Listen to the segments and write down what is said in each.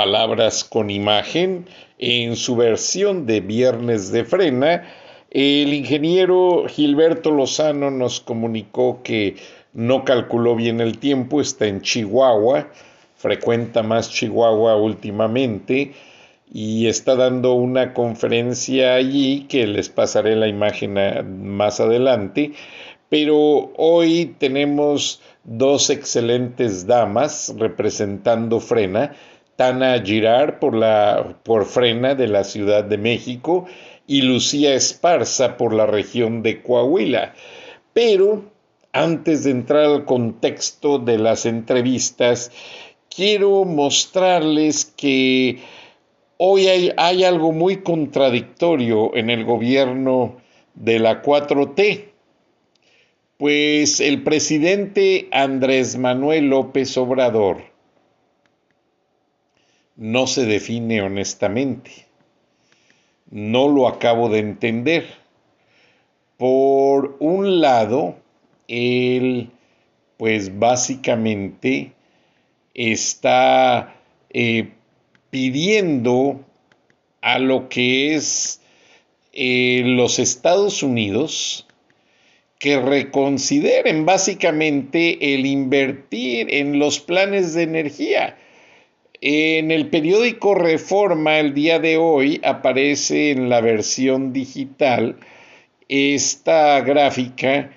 Palabras con Imagen, en su versión de Viernes de Frena. El ingeniero Gilberto Lozano nos comunicó que no calculó bien el tiempo, está en Chihuahua, frecuenta más Chihuahua últimamente y está dando una conferencia allí que les pasaré la imagen más adelante pero hoy tenemos dos excelentes damas representando Frena, Tana Girard por, la, por Frena de la Ciudad de México y Lucía Esparza por la región de Coahuila. Pero antes de entrar al contexto de las entrevistas, quiero mostrarles que hoy hay, hay algo muy contradictorio en el gobierno de la 4T pues el presidente Andrés Manuel López Obrador no se define honestamente. No lo acabo de entender. Por un lado, él pues básicamente está eh, pidiendo a lo que es eh, los Estados Unidos, que reconsideren básicamente el invertir en los planes de energía. En el periódico Reforma el día de hoy aparece en la versión digital esta gráfica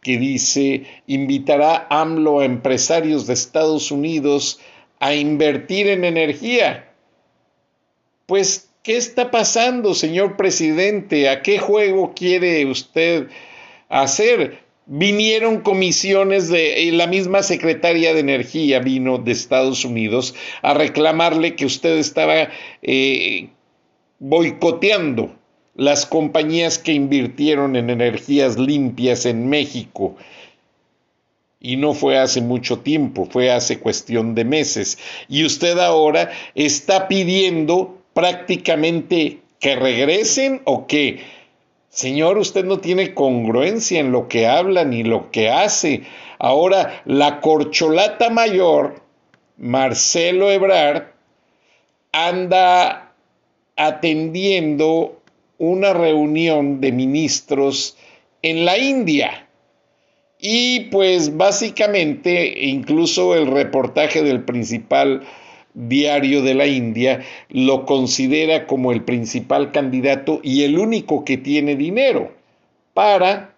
que dice invitará AMLO a empresarios de Estados Unidos a invertir en energía. Pues, ¿qué está pasando, señor presidente? ¿A qué juego quiere usted hacer. Vinieron comisiones de la misma secretaria de Energía vino de Estados Unidos a reclamarle que usted estaba eh, boicoteando las compañías que invirtieron en energías limpias en México. Y no fue hace mucho tiempo, fue hace cuestión de meses. Y usted ahora está pidiendo prácticamente que regresen o que Señor, usted no tiene congruencia en lo que habla ni lo que hace. Ahora, la corcholata mayor, Marcelo Ebrard, anda atendiendo una reunión de ministros en la India. Y pues básicamente, incluso el reportaje del principal diario de la India lo considera como el principal candidato y el único que tiene dinero para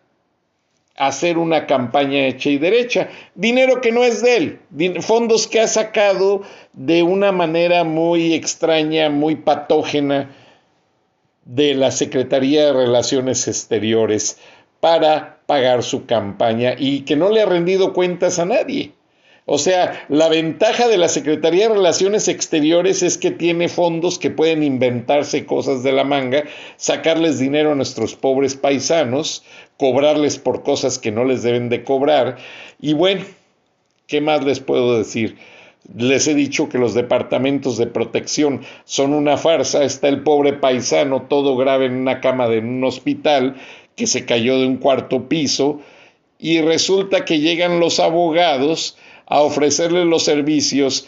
hacer una campaña hecha y derecha. Dinero que no es de él, fondos que ha sacado de una manera muy extraña, muy patógena de la Secretaría de Relaciones Exteriores para pagar su campaña y que no le ha rendido cuentas a nadie. O sea, la ventaja de la Secretaría de Relaciones Exteriores es que tiene fondos que pueden inventarse cosas de la manga, sacarles dinero a nuestros pobres paisanos, cobrarles por cosas que no les deben de cobrar. Y bueno, ¿qué más les puedo decir? Les he dicho que los departamentos de protección son una farsa. Está el pobre paisano todo grave en una cama de un hospital que se cayó de un cuarto piso y resulta que llegan los abogados a ofrecerle los servicios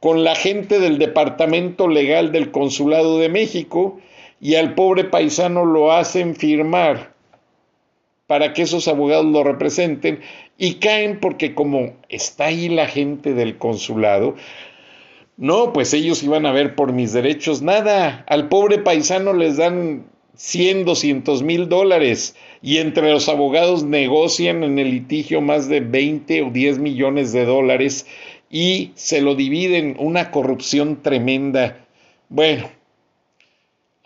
con la gente del Departamento Legal del Consulado de México y al pobre paisano lo hacen firmar para que esos abogados lo representen y caen porque como está ahí la gente del consulado, No, pues ellos iban a ver por mis derechos nada. Al pobre paisano les dan 100, 200 mil dólares y entre los abogados negocian en el litigio más de 20 o 10 millones de dólares y se lo dividen, una corrupción tremenda. Bueno,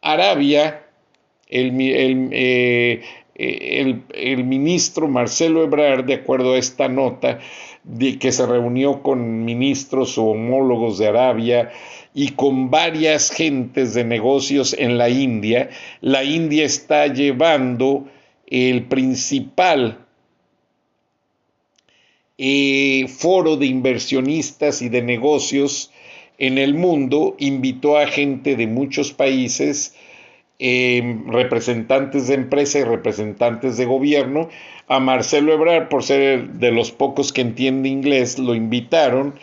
Arabia, el, eh, el, ministro Marcelo Ebrard, de acuerdo a esta nota, de que se reunió con ministros o homólogos de Arabia y con varias gentes de negocios en la India, la India está llevando el principal eh, foro de inversionistas y de negocios en el mundo, invitó a gente de muchos países, em, representantes de empresa y representantes de gobierno. A Marcelo Ebrard, por ser de los pocos que entiende inglés, lo invitaron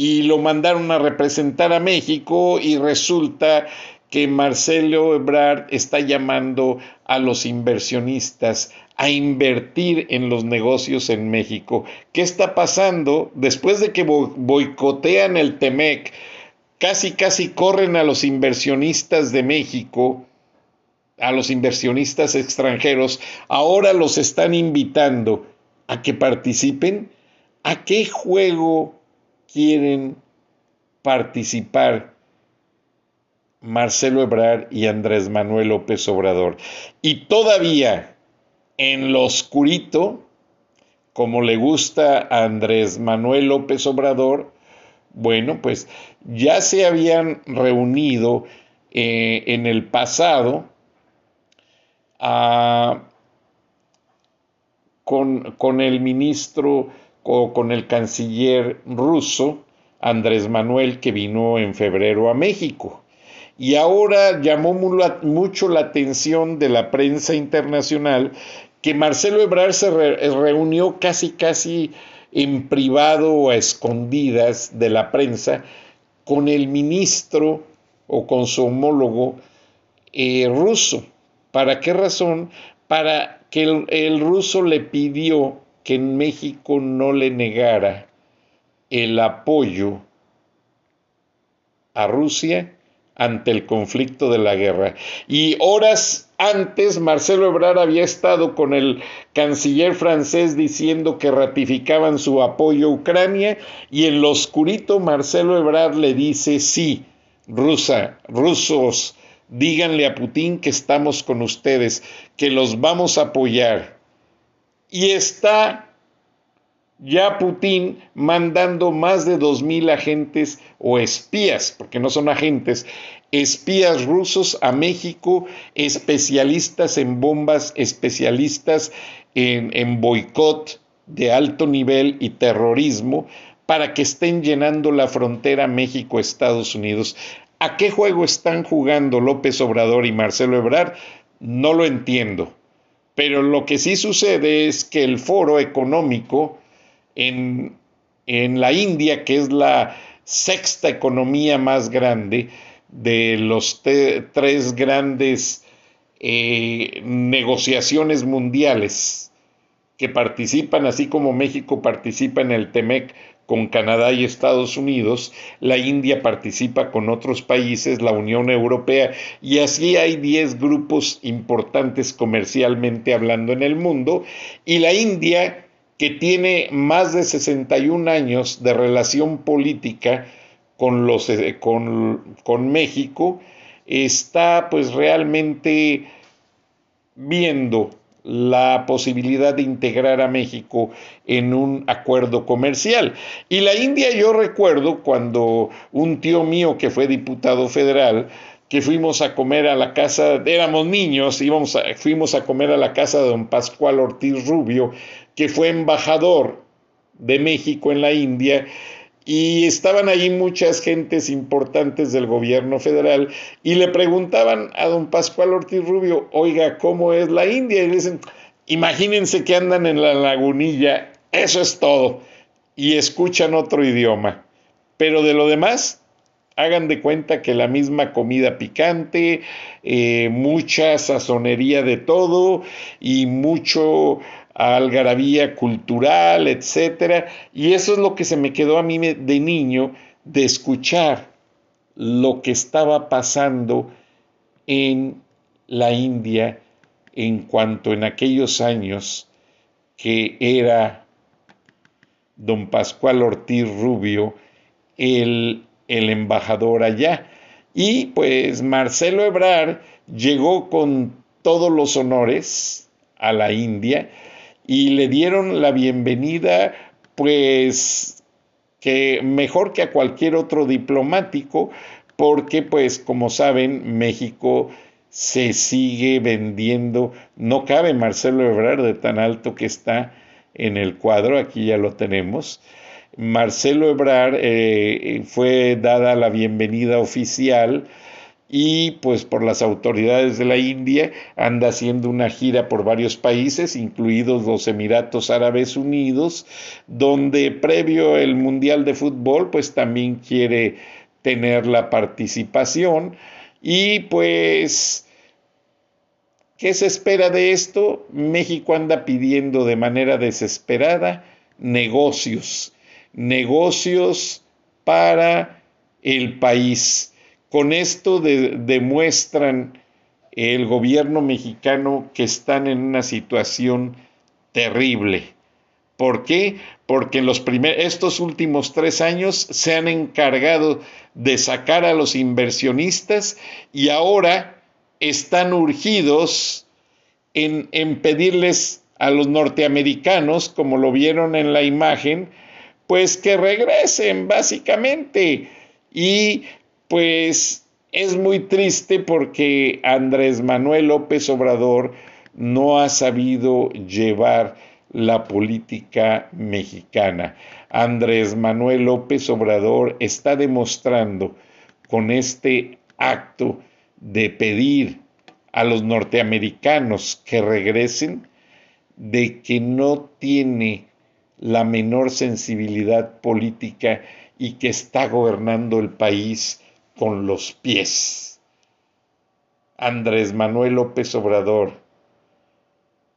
y lo mandaron a representar a México y resulta que Marcelo Ebrard está llamando a los inversionistas a invertir en los negocios en México. ¿Qué está pasando? Después de que boicotean el TEMEC, casi casi corren a los inversionistas de México, a los inversionistas extranjeros, ahora los están invitando a que participen. ¿A qué juego quieren participar Marcelo Ebrard y Andrés Manuel López Obrador? Y todavía en lo oscurito, como le gusta a Andrés Manuel López Obrador, bueno, pues ya se habían reunido eh, en el pasado ah, con, con, el ministro con el canciller ruso, Andrés Manuel, que vino en febrero a México. Y ahora llamó mucho la atención de la prensa internacional que Marcelo Ebrard se reunió casi casi en privado o a escondidas de la prensa con el ministro o con su homólogo eh, ruso. ¿Para qué razón? Para que el ruso le pidió que en México no le negara el apoyo a Rusia ante el conflicto de la guerra. Y horas antes, Marcelo Ebrard había estado con el canciller francés diciendo que ratificaban su apoyo a Ucrania y en lo oscurito Marcelo Ebrard le dice, sí, rusa, rusos, díganle a Putin que estamos con ustedes, que los vamos a apoyar. Y está ya Putin mandando más de dos mil agentes o espías, porque no son agentes, espías rusos a México, especialistas en bombas, especialistas en, en boicot de alto nivel y terrorismo, para que estén llenando la frontera México-Estados Unidos. ¿A qué juego están jugando López Obrador y Marcelo Ebrard? No lo entiendo. Pero lo que sí sucede es que el foro económico en, la India, que es la sexta economía más grande de los tres grandes eh, negociaciones mundiales que participan, así como México participa en el TEMEC con Canadá y Estados Unidos, la India participa con otros países, la Unión Europea, y así hay 10 grupos importantes comercialmente hablando en el mundo, y la India que tiene más de 61 años de relación política con, los, eh, con, con México, está pues realmente viendo la posibilidad de integrar a México en un acuerdo comercial. Y la India yo recuerdo cuando un tío mío que fue diputado federal, que fuimos a comer a la casa, éramos niños, íbamos fuimos a comer a la casa de don Pascual Ortiz Rubio, que fue embajador de México en la India, y estaban allí muchas gentes importantes del gobierno federal y le preguntaban a don Pascual Ortiz Rubio, oiga, ¿cómo es la India? Y le dicen, imagínense que andan en la lagunilla, eso es todo, y escuchan otro idioma. Pero de lo demás, hagan de cuenta que la misma comida picante, eh, mucha sazonería de todo y mucho algarabía cultural, etcétera, y eso es lo que se me quedó a mí de niño de escuchar lo que estaba pasando en la India en cuanto en aquellos años que era don Pascual Ortiz Rubio el, el embajador allá. Y pues Marcelo Ebrar llegó con todos los honores a la India y le dieron la bienvenida pues que mejor que a cualquier otro diplomático porque pues como saben México se sigue vendiendo, no cabe Marcelo Ebrard de tan alto que está en el cuadro, aquí ya lo tenemos. Marcelo Ebrard eh, fue dada la bienvenida oficial y pues por las autoridades de la India anda haciendo una gira por varios países, incluidos los Emiratos Árabes Unidos, donde previo el Mundial de Fútbol pues también quiere tener la participación y pues ¿qué se espera de esto? México anda pidiendo de manera desesperada negocios, negocios para el país con esto demuestran el gobierno mexicano que están en una situación terrible. ¿Por qué? Porque en estos últimos tres años se han encargado de sacar a los inversionistas y ahora están urgidos en, en pedirles a los norteamericanos, como lo vieron en la imagen, pues que regresen básicamente. Y pues es muy triste porque Andrés Manuel López Obrador no ha sabido llevar la política mexicana. Andrés Manuel López Obrador está demostrando con este acto de pedir a los norteamericanos que regresen de que no tiene la menor sensibilidad política y que está gobernando el país con los pies. Andrés Manuel López Obrador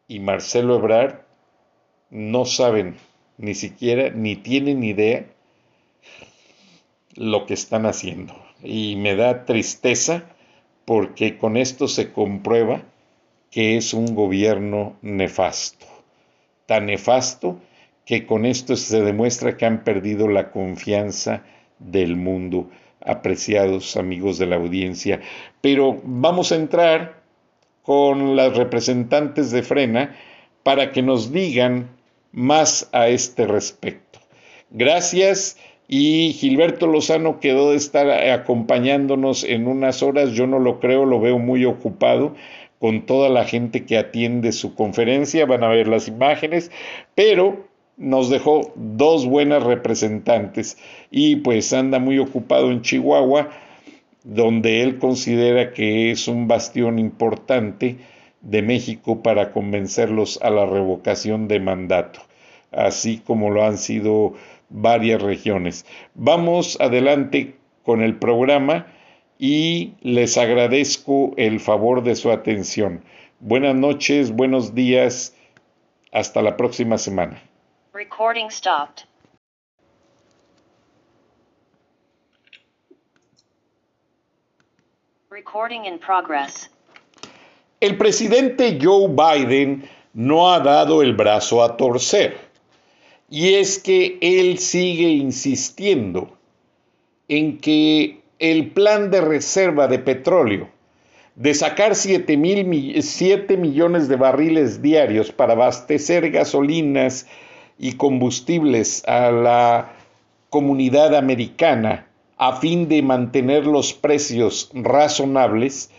y Marcelo Ebrard no saben ni siquiera, ni tienen idea lo que están haciendo. Y me da tristeza porque con esto se comprueba que es un gobierno nefasto. Tan nefasto que con esto se demuestra que han perdido la confianza del mundo apreciados amigos de la audiencia. Pero vamos a entrar con las representantes de Frena para que nos digan más a este respecto. Gracias y Gilberto Lozano quedó de estar acompañándonos en unas horas, yo no lo creo, lo veo muy ocupado con toda la gente que atiende su conferencia, van a ver las imágenes, pero nos dejó dos buenas representantes y pues anda muy ocupado en Chihuahua, donde él considera que es un bastión importante de México para convencerlos a la revocación de mandato, así como lo han sido varias regiones. Vamos adelante con el programa y les agradezco el favor de su atención. Buenas noches, buenos días, hasta la próxima semana. Recording stopped. Recording in progress. El presidente Joe Biden no ha dado el brazo a torcer. Y es que él sigue insistiendo en que el plan de reserva de petróleo de sacar 7, mil, 7 millones de barriles diarios para abastecer gasolinas y combustibles a la comunidad americana a fin de mantener los precios razonables,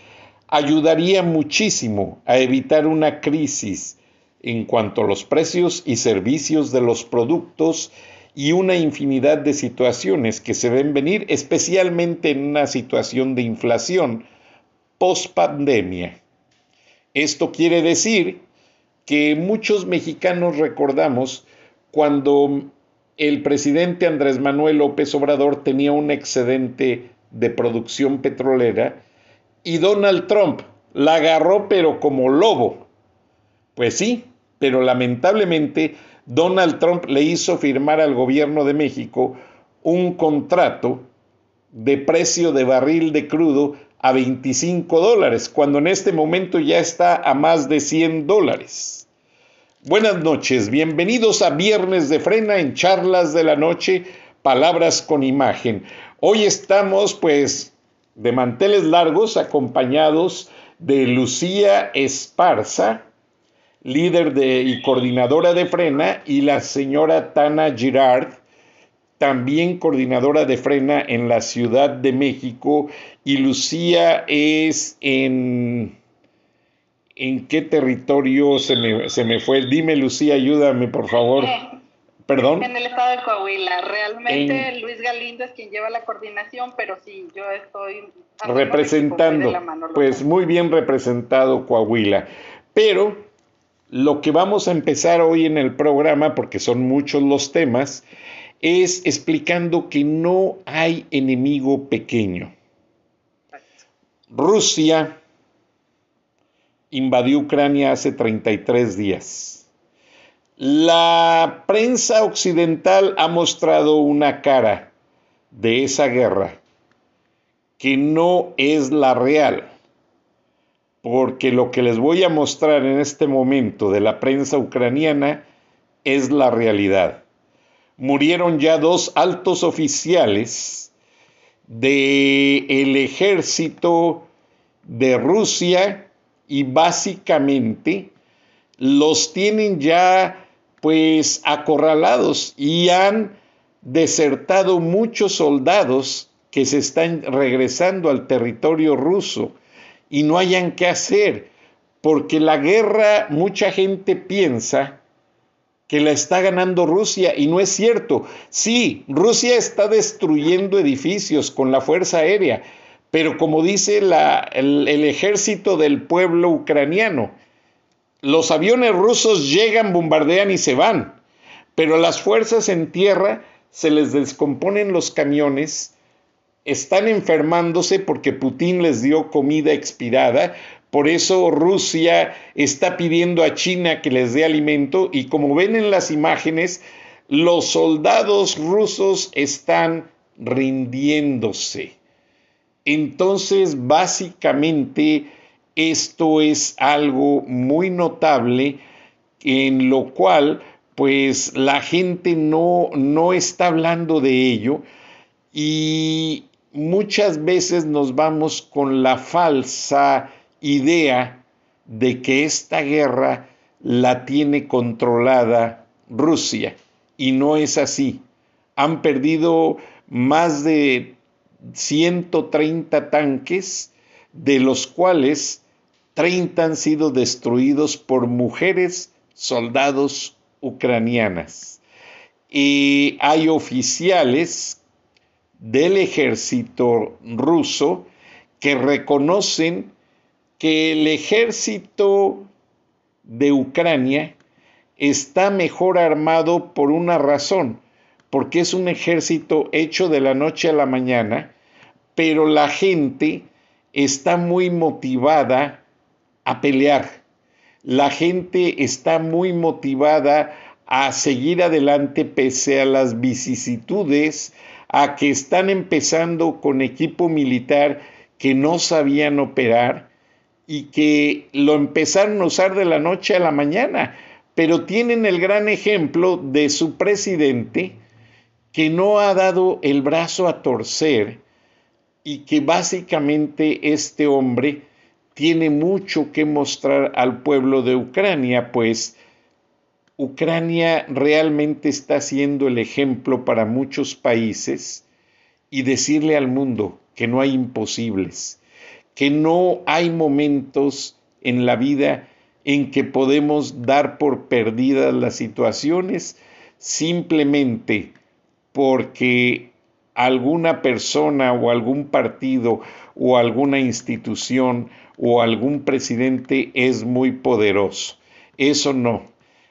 ayudaría muchísimo a evitar una crisis en cuanto a los precios y servicios de los productos y una infinidad de situaciones que se ven venir, especialmente en una situación de inflación post pandemia. Esto quiere decir que muchos mexicanos recordamos cuando el presidente Andrés Manuel López Obrador tenía un excedente de producción petrolera y Donald Trump la agarró pero como lobo. Pues sí, pero lamentablemente Donald Trump le hizo firmar al gobierno de México un contrato de precio de barril de crudo a 25 dólares, cuando en este momento ya está a más de 100 dólares. Buenas noches, bienvenidos a Viernes de Frena en Charlas de la Noche, Palabras con Imagen. Hoy estamos pues de manteles largos acompañados de Lucía Esparza, líder de, y coordinadora de Frena, y la señora Tana Girard, también coordinadora de Frena en la Ciudad de México y Lucía es en... ¿En qué territorio se me, se me fue? Dime, Lucía, ayúdame, por favor. Eh, Perdón. En el estado de Coahuila. Realmente Luis Galindo es quien lleva la coordinación, pero sí, yo estoy representando. pues muy bien representado Coahuila. Pero lo que vamos a empezar hoy en el programa, porque son muchos los temas, es explicando que no hay enemigo pequeño. Rusia invadió Ucrania hace 33 días. La prensa occidental ha mostrado una cara de esa guerra que no es la real, porque lo que les voy a mostrar en este momento de la prensa ucraniana es la realidad murieron ya dos altos oficiales del el ejército de Rusia y básicamente los tienen ya pues acorralados y han desertado muchos soldados que se están regresando al territorio ruso y no hayan qué hacer, porque la guerra mucha gente piensa que la está ganando Rusia y no es cierto. Sí, Rusia está destruyendo edificios con la Fuerza Aérea, pero como dice el, el ejército del pueblo ucraniano, los aviones rusos llegan, bombardean y se van, pero las fuerzas en tierra se les descomponen los camiones, están enfermándose porque Putin les dio comida expirada, por eso Rusia está pidiendo a China que les dé alimento y como ven en las imágenes, los soldados rusos están rindiéndose. Entonces, básicamente, esto es algo muy notable en lo cual, pues, la gente no, no está hablando de ello y muchas veces nos vamos con la falsa idea de que esta guerra la tiene controlada Rusia y no es así. Han perdido más de 130 tanques, de los cuales 30 han sido destruidos por mujeres soldados ucranianas. Y hay oficiales del ejército ruso que reconocen que el ejército de Ucrania está mejor armado por una razón, porque es un ejército hecho de la noche a la mañana, pero la gente está muy motivada a pelear. La gente está muy motivada a seguir adelante pese a las vicisitudes, a que están empezando con equipo militar que no sabían operar, y que lo empezaron a usar de la noche a la mañana, pero tienen el gran ejemplo de su presidente que no ha dado el brazo a torcer y que básicamente este hombre tiene mucho que mostrar al pueblo de Ucrania, pues Ucrania realmente está siendo el ejemplo para muchos países y decirle al mundo que no hay imposibles, que no hay momentos en la vida en que podemos dar por perdidas las situaciones simplemente porque alguna persona o algún partido o alguna institución o algún presidente es muy poderoso. Eso no.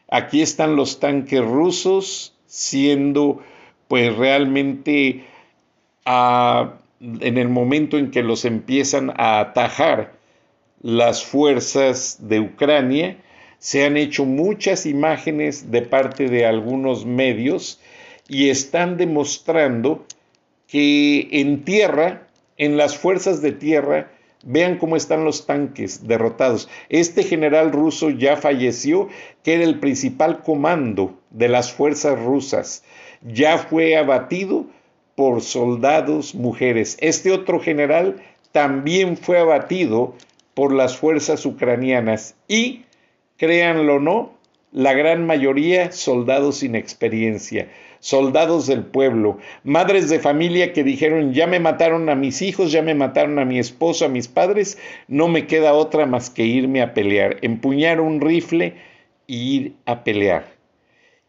Aquí están los tanques rusos siendo pues realmente a en el momento en que los empiezan a atajar las fuerzas de Ucrania, se han hecho muchas imágenes de parte de algunos medios y están demostrando que en tierra, en las fuerzas de tierra, Vean cómo están los tanques derrotados. Este general ruso ya falleció, que era el principal comando de las fuerzas rusas. Ya fue abatido por soldados mujeres. Este otro general también fue abatido por las fuerzas ucranianas y, créanlo o no, la gran mayoría soldados sin experiencia soldados del pueblo, madres de familia que dijeron, ya me mataron a mis hijos, ya me mataron a mi esposo, a mis padres, no me queda otra más que irme a pelear, empuñar un rifle e ir a pelear.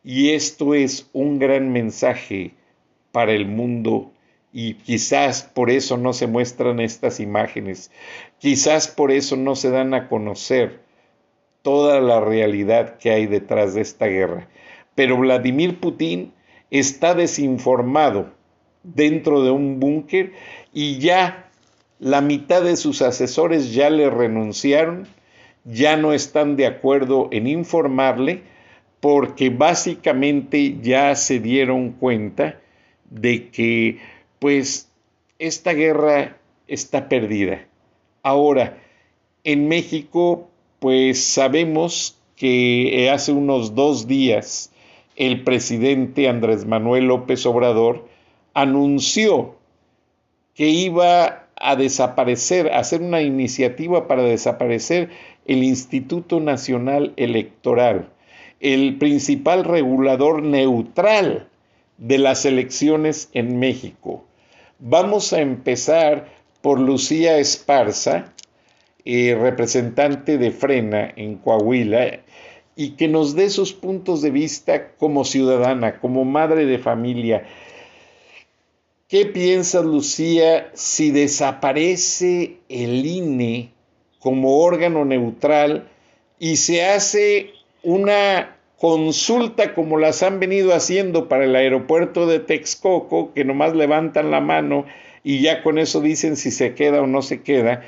Y esto es un gran mensaje para el mundo y quizás por eso no se muestran estas imágenes, quizás por eso no se dan a conocer toda la realidad que hay detrás de esta guerra. Pero Vladimir Putin está desinformado dentro de un búnker y ya la mitad de sus asesores ya le renunciaron, ya no están de acuerdo en informarle porque básicamente ya se dieron cuenta de que pues esta guerra está perdida. Ahora, en México pues sabemos que hace unos dos días el presidente Andrés Manuel López Obrador anunció que iba a desaparecer, a hacer una iniciativa para desaparecer el Instituto Nacional Electoral, el principal regulador neutral de las elecciones en México. Vamos a empezar por Lucía Esparza, eh, representante de Frena en Coahuila, y que nos dé sus puntos de vista como ciudadana, como madre de familia. ¿Qué piensa Lucía si desaparece el INE como órgano neutral y se hace una consulta como las han venido haciendo para el aeropuerto de Texcoco, que nomás levantan la mano y ya con eso dicen si se queda o no se queda?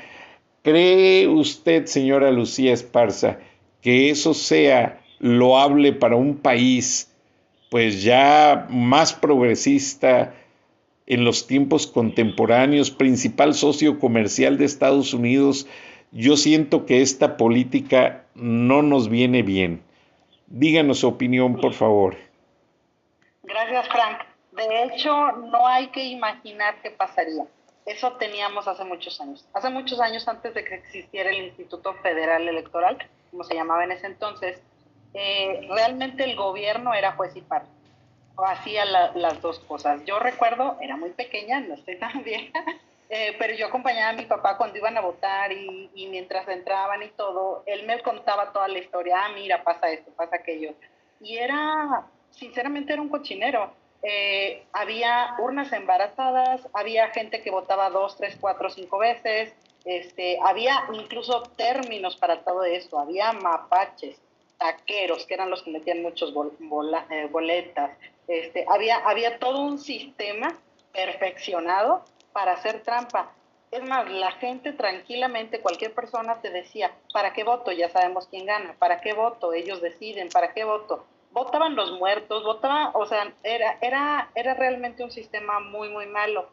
¿Cree usted, señora Lucía Esparza, que eso sea loable para un país pues ya más progresista en los tiempos contemporáneos, principal socio comercial de Estados Unidos, yo siento que esta política no nos viene bien. Díganos su opinión, por favor. Gracias, Frank. De hecho, no hay que imaginar qué pasaría. Eso teníamos hace muchos años. Hace muchos años antes de que existiera el Instituto Federal Electoral, como se llamaba en ese entonces, eh, realmente el gobierno era juez y parte, hacía las dos cosas. Yo recuerdo, era muy pequeña, no estoy tan vieja, eh, pero yo acompañaba a mi papá cuando iban a votar y, y, mientras entraban y todo, él me contaba toda la historia, ah, mira, pasa esto, pasa aquello. Y era, sinceramente, era un cochinero. Eh, había urnas embarazadas, había gente que votaba dos, tres, cuatro, cinco veces, este, había incluso términos para todo eso, había mapaches, taqueros, que eran los que metían muchos eh, boletas, este, había, había todo un sistema perfeccionado para hacer trampa. Es más, la gente tranquilamente, cualquier persona te decía, ¿para qué voto? Ya sabemos quién gana, ¿para qué voto? Ellos deciden, ¿para qué voto? Votaban los muertos, votaban, o sea, era, era, era realmente un sistema muy, muy malo.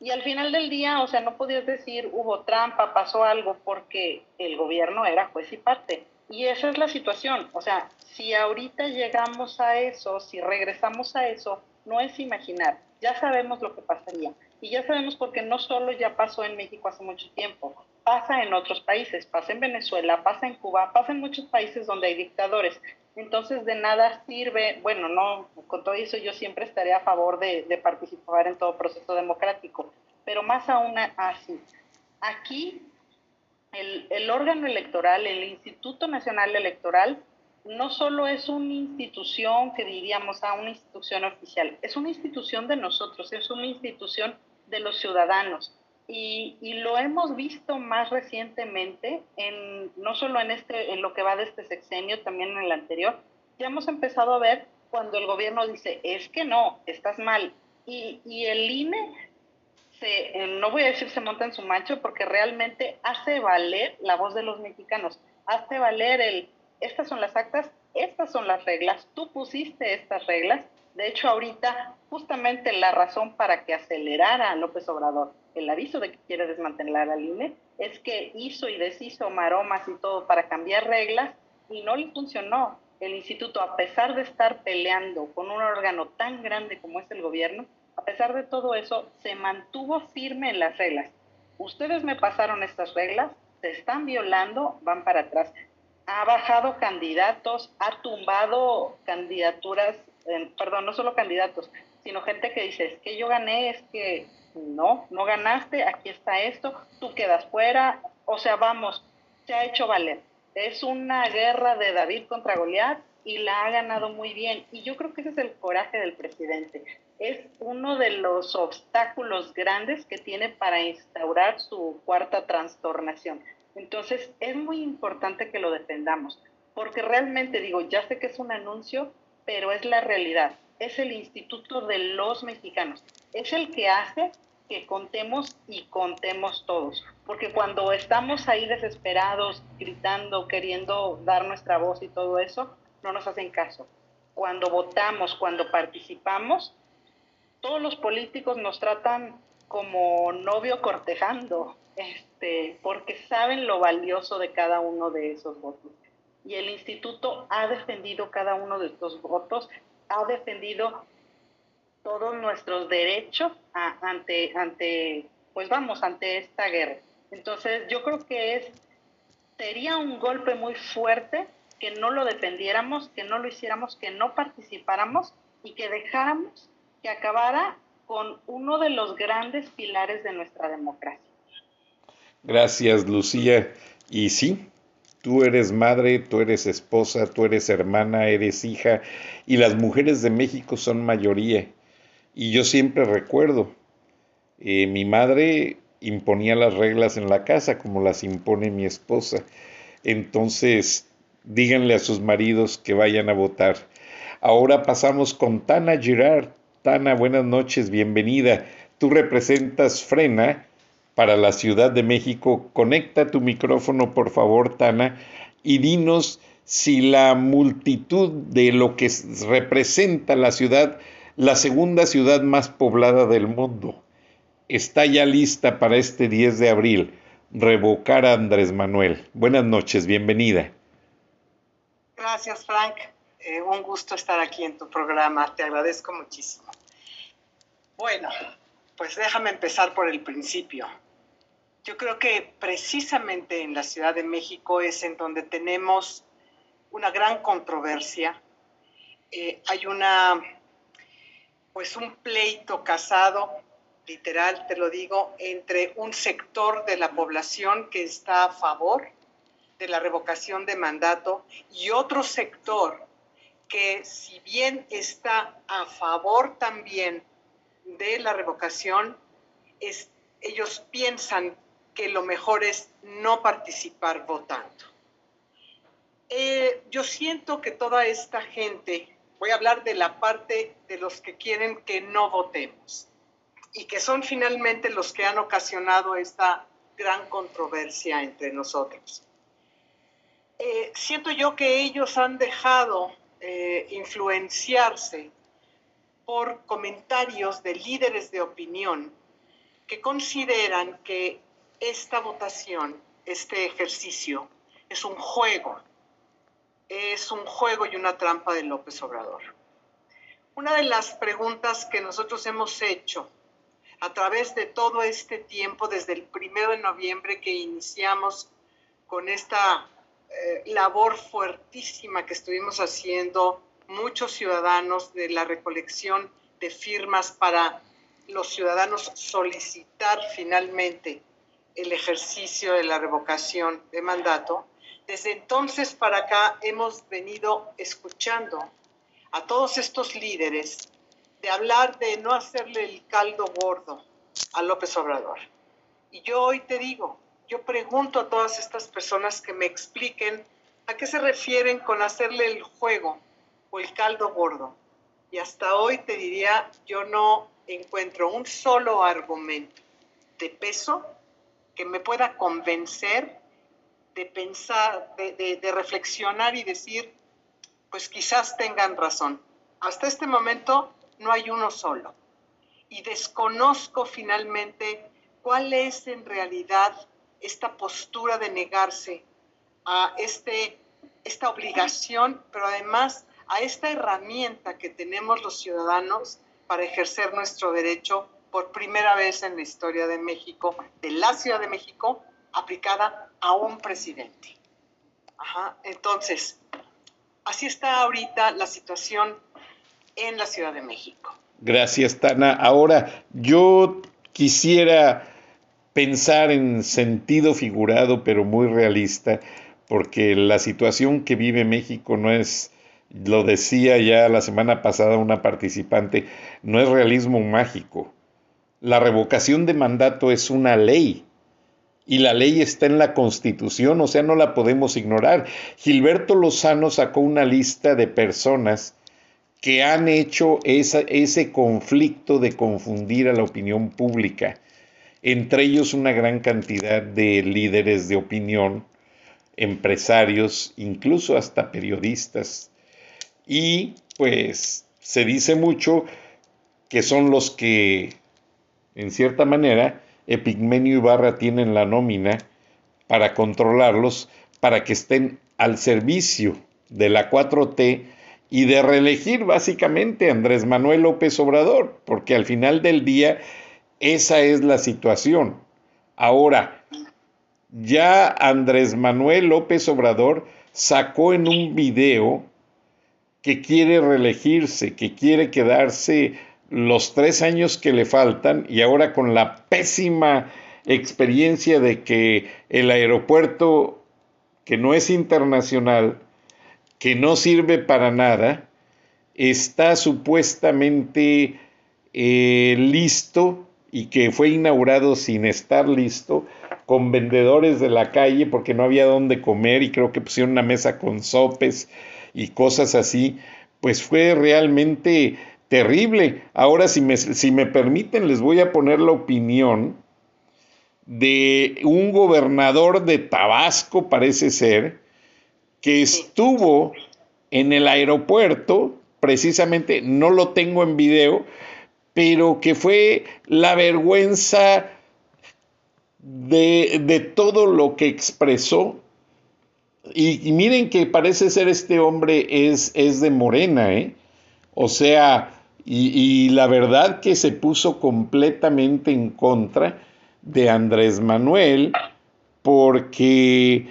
Y al final del día, o sea, no podías decir hubo trampa, pasó algo, porque el gobierno era juez y parte. Y esa es la situación. O sea, si ahorita llegamos a eso, si regresamos a eso, no es imaginar. Ya sabemos lo que pasaría. Y ya sabemos porque no solo ya pasó en México hace mucho tiempo, pasa en otros países, pasa en Venezuela, pasa en Cuba, pasa en muchos países donde hay dictadores. Entonces de nada sirve, bueno, no, con todo eso yo siempre estaré a favor de, participar en todo proceso democrático, pero más aún así. Aquí el, el, órgano electoral, el Instituto Nacional Electoral, no solo es una institución que diríamos a una institución oficial, es una institución de nosotros, es una institución de los ciudadanos. Y, lo hemos visto más recientemente, en, no solo en, este, en lo que va de este sexenio, también en el anterior, ya hemos empezado a ver cuando el gobierno dice, es que no, estás mal. Y, y el INE, se, eh, no voy a decir se monta en su macho, porque realmente hace valer la voz de los mexicanos, hace valer el, estas son las actas, estas son las reglas, tú pusiste estas reglas De hecho, ahorita justamente la razón para que acelerara a López Obrador el aviso de que quiere desmantelar al INE es que hizo y deshizo maromas y todo para cambiar reglas y no le funcionó. El instituto, a pesar de estar peleando con un órgano tan grande como es el gobierno, a pesar de todo eso, se mantuvo firme en las reglas. Ustedes me pasaron estas reglas, se están violando, van para atrás. Ha bajado candidatos, ha tumbado candidaturas, perdón, no solo candidatos, sino gente que dice, es que yo gané, es que no, no ganaste, aquí está esto, tú quedas fuera, o sea, vamos, se ha hecho valer. Es una guerra de David contra Goliat y la ha ganado muy bien. Y yo creo que ese es el coraje del presidente. Es uno de los obstáculos grandes que tiene para instaurar su cuarta trastornación. Entonces, es muy importante que lo defendamos, porque realmente digo, ya sé que es un anuncio, pero es la realidad. Es el Instituto de los Mexicanos. Es el que hace que contemos y contemos todos. Porque cuando estamos ahí desesperados, gritando, queriendo dar nuestra voz y todo eso, no nos hacen caso. Cuando votamos, cuando participamos, todos los políticos nos tratan como novio cortejando, este, porque saben lo valioso de cada uno de esos votos. Y el instituto ha defendido cada uno de estos votos, ha defendido todos nuestros derechos ante, ante, pues vamos, ante esta guerra. Entonces yo creo que es, sería un golpe muy fuerte que no lo defendiéramos, que no lo hiciéramos, que no participáramos y que dejáramos que acabara con uno de los grandes pilares de nuestra democracia. Gracias, Lucía. Y sí, tú eres madre, tú eres esposa, tú eres hermana, eres hija, y las mujeres de México son mayoría. Y yo siempre recuerdo, eh, mi madre imponía las reglas en la casa como las impone mi esposa. Entonces, díganle a sus maridos que vayan a votar. Ahora pasamos con Tana Girard. Tana, buenas noches, bienvenida. Tú representas Frena para la Ciudad de México. Conecta tu micrófono, por favor, Tana, y dinos si la multitud de lo que representa la ciudad la segunda ciudad más poblada del mundo. Está ya lista para este 10 de abril revocar a Andrés Manuel. Buenas noches, bienvenida. Gracias, Frank. Eh, un gusto estar aquí en tu programa. Te agradezco muchísimo. Bueno, pues déjame empezar por el principio. Yo creo que precisamente en la Ciudad de México es en donde tenemos una gran controversia. Eh, hay una pues un pleito casado, literal te lo digo, entre un sector de la población que está a favor de la revocación de mandato y otro sector que si bien está a favor también de la revocación, ellos piensan que lo mejor es no participar votando. Eh, yo siento que toda esta gente voy a hablar de la parte de los que quieren que no votemos y que son finalmente los que han ocasionado esta gran controversia entre nosotros. Eh, siento yo que ellos han dejado eh, influenciarse por comentarios de líderes de opinión que consideran que esta votación, este ejercicio, es un juego es un juego y una trampa de López Obrador. Una de las preguntas que nosotros hemos hecho a través de todo este tiempo, desde el primero de noviembre que iniciamos con esta eh, labor fuertísima que estuvimos haciendo muchos ciudadanos de la recolección de firmas para los ciudadanos solicitar finalmente el ejercicio de la revocación de mandato, desde entonces para acá hemos venido escuchando a todos estos líderes de hablar de no hacerle el caldo gordo a López Obrador. Y yo hoy te digo, yo pregunto a todas estas personas que me expliquen a qué se refieren con hacerle el juego o el caldo gordo. Y hasta hoy te diría, yo no encuentro un solo argumento de peso que me pueda convencer de pensar, de, reflexionar y decir, pues quizás tengan razón. Hasta este momento no hay uno solo. Y desconozco finalmente cuál es en realidad esta postura de negarse a este, esta obligación, pero además a esta herramienta que tenemos los ciudadanos para ejercer nuestro derecho por primera vez en la historia de México, de la Ciudad de México, aplicada a un presidente. Entonces, así está ahorita la situación en la Ciudad de México. Gracias, Tana. Ahora, yo quisiera pensar en sentido figurado, pero muy realista, porque la situación que vive México no es, lo decía ya la semana pasada una participante, no es realismo mágico. La revocación de mandato es una ley y la ley está en la Constitución, o sea, no la podemos ignorar. Gilberto Lozano sacó una lista de personas que han hecho ese conflicto de confundir a la opinión pública, entre ellos una gran cantidad de líderes de opinión, empresarios, incluso hasta periodistas. Y pues se dice mucho que son los que, en cierta manera, Epigmenio Ibarra tienen la nómina para controlarlos, para que estén al servicio de la 4T y de reelegir básicamente a Andrés Manuel López Obrador, porque al final del día esa es la situación. Ahora, ya Andrés Manuel López Obrador sacó en un video que quiere reelegirse, que quiere quedarse los tres años que le faltan y ahora con la pésima experiencia de que el aeropuerto, que no es internacional, que no sirve para nada, está supuestamente eh, listo y que fue inaugurado sin estar listo, con vendedores de la calle porque no había dónde comer y creo que pusieron una mesa con sopes y cosas así, pues fue realmente terrible. Ahora, si me, si me permiten, les voy a poner la opinión de un gobernador de Tabasco, parece ser, que estuvo en el aeropuerto, precisamente, no lo tengo en video, pero que fue la vergüenza de, de todo lo que expresó. Y, y, miren que parece ser este hombre es, es de Morena, ¿eh? O sea, y, la verdad que se puso completamente en contra de Andrés Manuel porque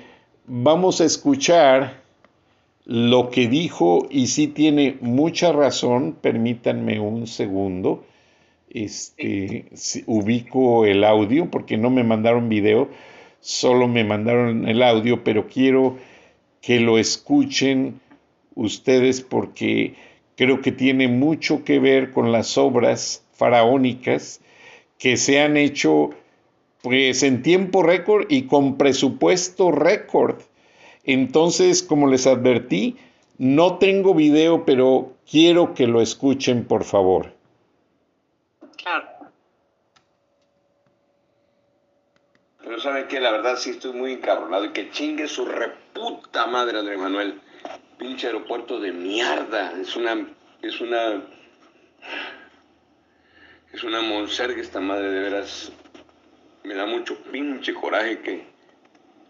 vamos a escuchar lo que dijo y sí tiene mucha razón, permítanme un segundo, este, ubico el audio porque no me mandaron video, solo me mandaron el audio, pero quiero que lo escuchen ustedes porque creo que tiene mucho que ver con las obras faraónicas que se han hecho pues en tiempo récord y con presupuesto récord. Entonces, como les advertí, no tengo video, pero quiero que lo escuchen, por favor. Claro. Pero saben que la verdad sí estoy muy encabronado y que chingue su reputa madre Andrés Manuel pinche aeropuerto de mierda. Es una. Es una. Es una monserga esta madre, de veras. Me da mucho pinche coraje que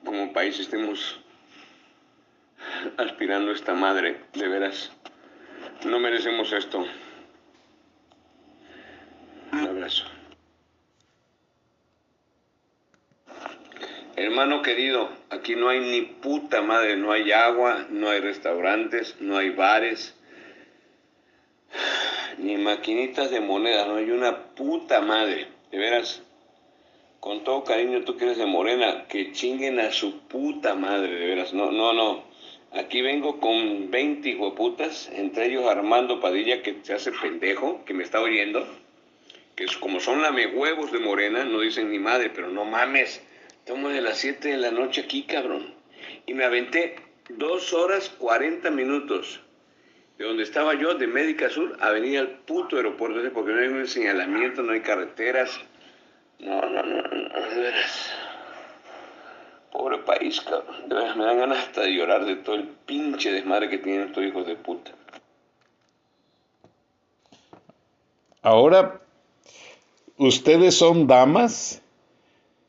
como país estemos aspirando a esta madre, de veras. No merecemos esto. Un abrazo. Hermano querido, aquí no hay ni puta madre, no hay agua, no hay restaurantes, no hay bares, ni maquinitas de moneda, no hay una puta madre. De veras, con todo cariño tú que eres de Morena, que chinguen a su puta madre, de veras. No, no, no. Aquí vengo con 20 hijueputas, entre ellos Armando Padilla, que se hace pendejo, que me está oyendo, que es, como son huevos de Morena, no dicen ni madre, pero no mames Tomo de las 7 de la noche aquí, cabrón. Y me aventé dos horas 40 minutos de donde estaba yo, de Médica Sur, a venir al puto aeropuerto, porque no hay un señalamiento, no hay carreteras. No, no, no, no, de veras. Pobre país, cabrón. De veras, me dan ganas hasta de llorar de todo el pinche desmadre que tienen estos hijos de puta. ahora ustedes son damas,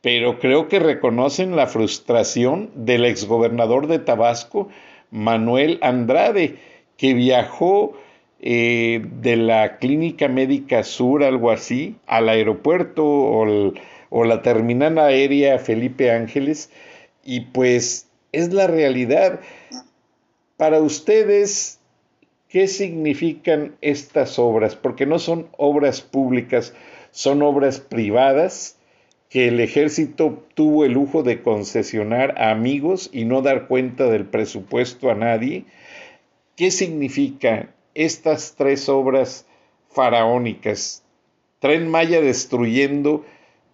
pero creo que reconocen la frustración del exgobernador de Tabasco, Manuel Andrade, que viajó eh, de la Clínica Médica Sur, algo así, al aeropuerto o, o la terminal aérea Felipe Ángeles, y pues es la realidad. Para ustedes, ¿qué significan estas obras? Porque no son obras públicas, son obras privadas que el ejército tuvo el lujo de concesionar a amigos y no dar cuenta del presupuesto a nadie. ¿Qué significa estas tres obras faraónicas? Tren Maya destruyendo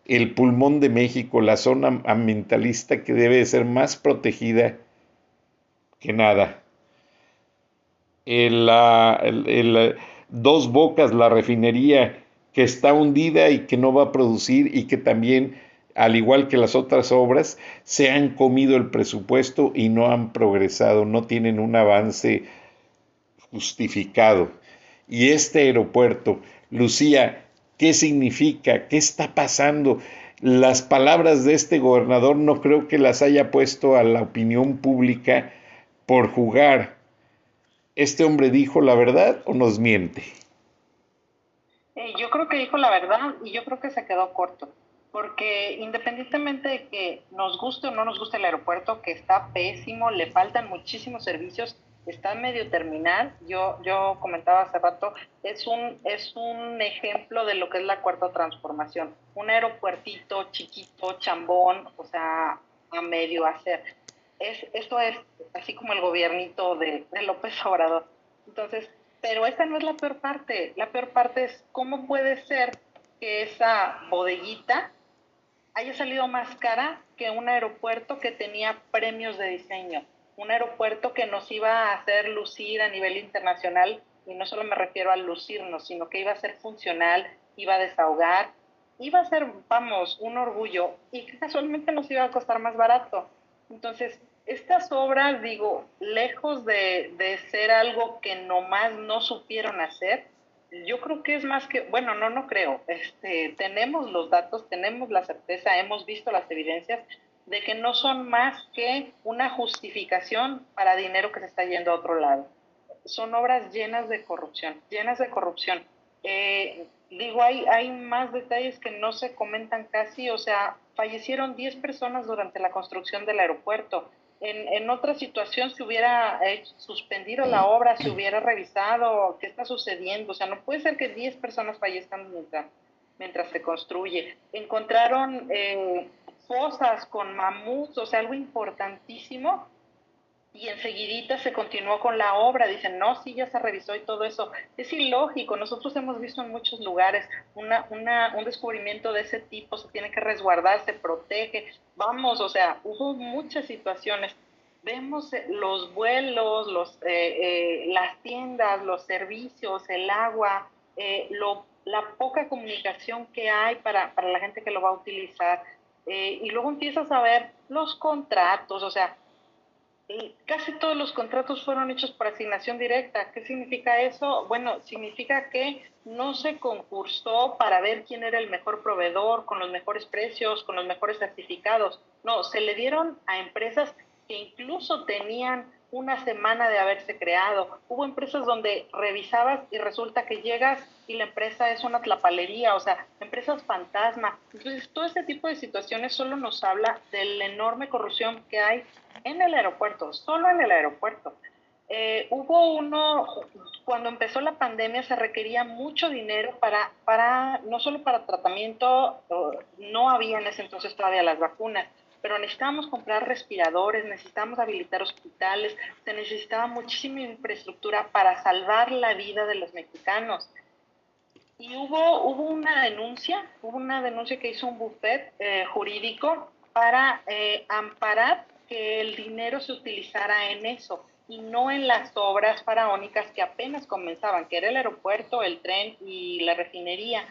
el pulmón de México, la zona ambientalista que debe ser más protegida que nada. El, dos Bocas, la refinería que está hundida y que no va a producir y que también, al igual que las otras obras, se han comido el presupuesto y no han progresado, no tienen un avance justificado. Y este aeropuerto, Lucía, ¿Qué significa? ¿Qué está pasando? Las palabras de este gobernador no creo que las haya puesto a la opinión pública por jugar. ¿Este hombre dijo la verdad o nos miente? Eh, yo creo que dijo la verdad y yo creo que se quedó corto, porque independientemente de que nos guste o no nos guste el aeropuerto, que está pésimo, le faltan muchísimos servicios, está medio terminal. Yo, yo comentaba hace rato, es un, es un ejemplo de lo que es la cuarta transformación. Un aeropuertito chiquito, chambón, o sea, a medio hacer. Es, esto es así como el gobiernito de, de López Obrador. Entonces, pero esta no es la peor parte. La peor parte es cómo puede ser que esa bodeguita haya salido más cara que un aeropuerto que tenía premios de diseño un aeropuerto que nos iba a hacer lucir a nivel internacional, y no solo me refiero a lucirnos, sino que iba a ser funcional, iba a desahogar, iba a ser, vamos, un orgullo, y que casualmente nos iba a costar más barato. Entonces, estas obras, digo, lejos de, ser algo que nomás no supieron hacer, yo creo que es más que, bueno, no, no creo. Este, tenemos los datos, tenemos la certeza, hemos visto las evidencias de que no son más que una justificación para dinero que se está yendo a otro lado. Son obras llenas de corrupción, llenas de corrupción. Eh, digo, hay, hay más detalles que no se comentan casi, o sea, fallecieron 10 personas durante la construcción del aeropuerto. En, en otra situación se hubiera suspendido la obra, se hubiera revisado qué está sucediendo. O sea, no puede ser que 10 personas fallezcan mientras, mientras se construye. Encontraron eh, cosas con mamuts, o sea, algo importantísimo. Y enseguidita se continuó con la obra, dicen, no, sí, ya se revisó y todo eso. Es ilógico, nosotros hemos visto en muchos lugares una, una, un descubrimiento de ese tipo, se tiene que resguardar, se protege. Vamos, o sea, hubo muchas situaciones. Vemos eh, los vuelos, los, eh, eh, las tiendas, los servicios, el agua, lo, la poca comunicación que hay para, para la gente que lo va a utilizar eh, y luego empiezas a ver los contratos, o sea, casi todos los contratos fueron hechos por asignación directa. ¿Qué significa eso? Bueno, significa que no se concursó para ver quién era el mejor proveedor, con los mejores precios, con los mejores certificados. No, se le dieron a empresas que incluso tenían una semana de haberse creado. Hubo empresas donde revisabas y resulta que llegas y la empresa es una tlapalería, o sea, empresas fantasma. Entonces, todo este tipo de situaciones solo nos habla de la enorme corrupción que hay en el aeropuerto, solo en el aeropuerto. Eh, hubo uno, cuando empezó la pandemia se requería mucho dinero para, para, no solo para tratamiento, no había en ese entonces todavía las vacunas, pero necesitábamos comprar respiradores, necesitábamos habilitar hospitales, se necesitaba muchísima infraestructura para salvar la vida de los mexicanos. Y hubo, hubo una denuncia, hubo una denuncia que hizo un buffet eh, jurídico para eh, amparar que el dinero se utilizara en eso y no en las obras faraónicas que apenas comenzaban, que era el aeropuerto, el tren y la refinería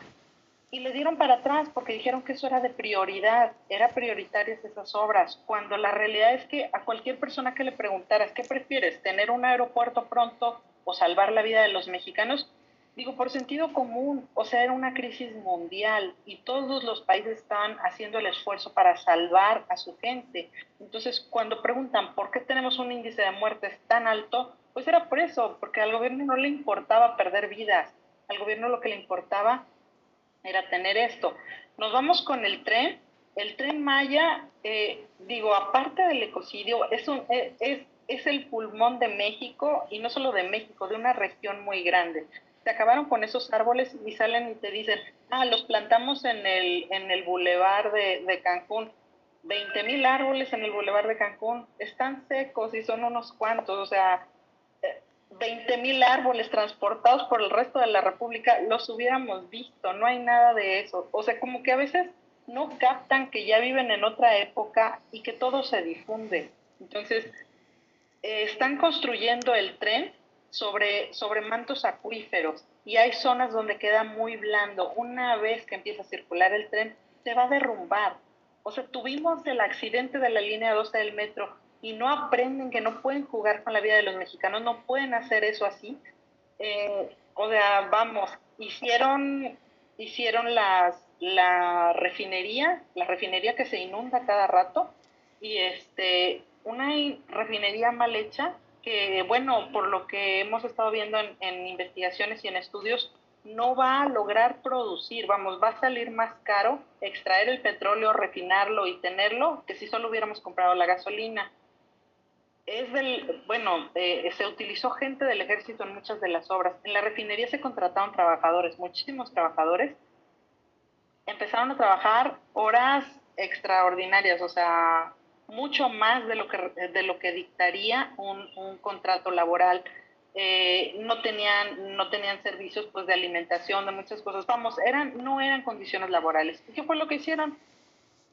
y le dieron para atrás porque dijeron que eso era de prioridad, era prioritarias esas obras, cuando la realidad es que a cualquier persona que le preguntaras, ¿qué prefieres? ¿Tener un aeropuerto pronto o salvar la vida de los mexicanos? digo, por sentido común, o sea, era una crisis mundial y todos los países estaban haciendo el esfuerzo para salvar a su gente. Entonces, cuando preguntan por qué tenemos un índice de muertes tan alto, pues era por eso, porque al gobierno no le importaba perder vidas, al gobierno lo que le importaba era tener esto. Nos vamos con el tren. El tren Maya, eh, digo, aparte del ecocidio, es, un, eh, es, es el pulmón de México y no solo de México, de una región muy grande se acabaron con esos árboles y salen y te dicen, ah, los plantamos en el, en el bulevar de, de Cancún. 20 mil árboles en el bulevar de Cancún están secos y son unos cuantos, o sea, 20 mil árboles transportados por el resto de la República, los hubiéramos visto, no hay nada de eso. O sea, como que a veces no captan que ya viven en otra época y que todo se difunde. Entonces, eh, están construyendo el tren sobre, sobre mantos acuíferos y hay zonas donde queda muy blando. Una vez que empieza a circular el tren, se va a derrumbar. O sea, tuvimos el accidente de la línea 12 del metro y no aprenden que no pueden jugar con la vida de los mexicanos, no pueden hacer eso así. Eh, o sea, vamos, hicieron, hicieron las, la refinería, la refinería que se inunda cada rato, y este, una refinería mal hecha que, bueno, por lo que hemos estado viendo en, investigaciones y en estudios, no va a lograr producir, vamos, va a salir más caro extraer el petróleo, refinarlo y tenerlo que si solo hubiéramos comprado la gasolina. Es del, bueno, eh, se utilizó gente del ejército en muchas de las obras. En la refinería se contrataron trabajadores, muchísimos trabajadores. Empezaron a trabajar horas extraordinarias, o sea, mucho más de lo que, de lo que dictaría un, un contrato laboral. Eh, no tenían no tenían servicios pues de alimentación de muchas cosas vamos eran no eran condiciones laborales qué fue lo que hicieron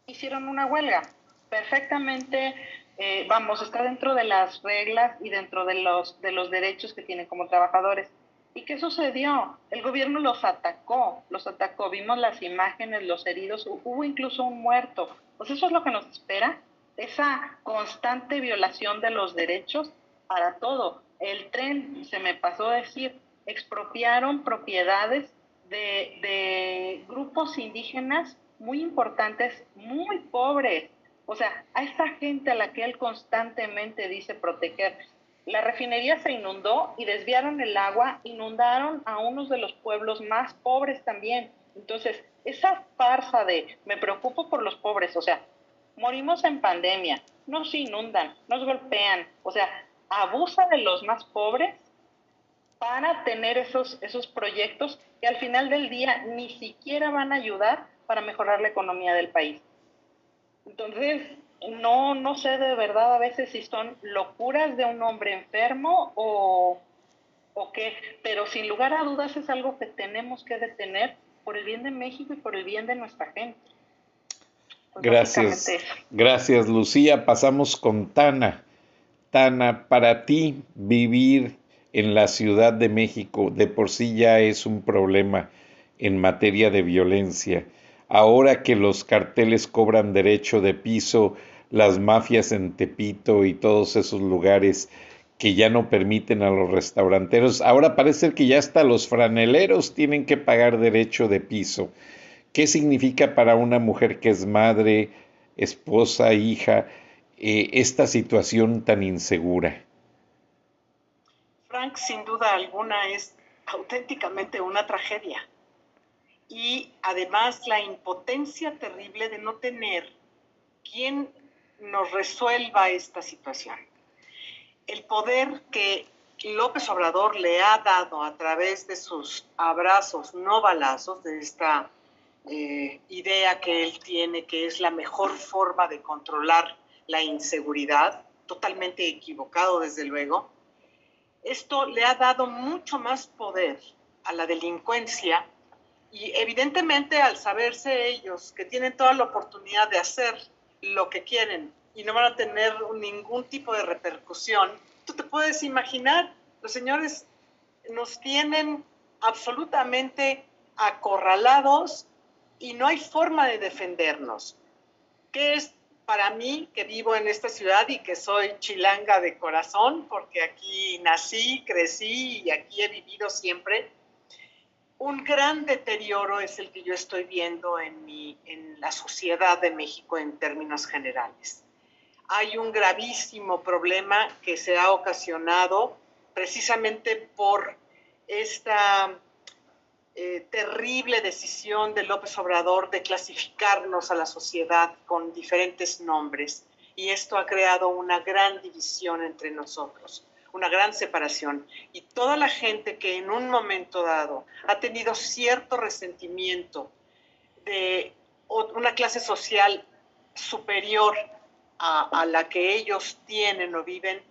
hicieron una huelga perfectamente eh, vamos está dentro de las reglas y dentro de los de los derechos que tienen como trabajadores y qué sucedió el gobierno los atacó los atacó vimos las imágenes los heridos hubo incluso un muerto pues eso es lo que nos espera esa constante violación de los derechos para todo. El tren, se me pasó a decir, expropiaron propiedades de, grupos indígenas muy importantes, muy pobres. O sea, a esa gente a la que él constantemente dice proteger. La refinería se inundó y desviaron el agua, inundaron a unos de los pueblos más pobres también. Entonces, esa farsa de me preocupo por los pobres, o sea, morimos en pandemia, nos inundan, nos golpean, o sea, abusa de los más pobres para tener esos, esos proyectos que al final del día ni siquiera van a ayudar para mejorar la economía del país. Entonces, no, no sé de verdad a veces si son locuras de un hombre enfermo o, o qué, pero sin lugar a dudas es algo que tenemos que detener por el bien de México y por el bien de nuestra gente. Pues, gracias, gracias Lucía. Pasamos con Tana. Tana, para ti vivir en la Ciudad de México de por sí ya es un problema en materia de violencia. Ahora que los carteles cobran derecho de piso, las mafias en Tepito y todos esos lugares que ya no permiten a los restauranteros, ahora parece que ya hasta los franeleros tienen que pagar derecho de piso. ¿Qué significa para una mujer que es madre, esposa, hija, eh, esta situación tan insegura? Frank, sin duda alguna, es auténticamente una tragedia. Y además la impotencia terrible de no tener quien nos resuelva esta situación. El poder que López Obrador le ha dado a través de sus abrazos, no balazos, de esta eh, idea que él tiene que es la mejor forma de controlar la inseguridad, totalmente equivocado desde luego. Esto le ha dado mucho más poder a la delincuencia y evidentemente al saberse ellos que tienen toda la oportunidad de hacer lo que quieren y no van a tener ningún tipo de repercusión, tú te puedes imaginar, los señores nos tienen absolutamente acorralados y no hay forma de defendernos. ¿Qué es para mí que vivo en esta ciudad y que soy chilanga de corazón, porque aquí nací, crecí y aquí he vivido siempre? Un gran deterioro es el que yo estoy viendo en, la sociedad de México en términos generales. Hay un gravísimo problema que se ha ocasionado precisamente por esta eh, terrible decisión de López Obrador de clasificarnos a la sociedad con diferentes nombres. Y esto ha creado una gran división entre nosotros una gran separación. Y toda la gente que en un momento dado ha tenido cierto resentimiento de una clase social superior a, la que ellos tienen o viven,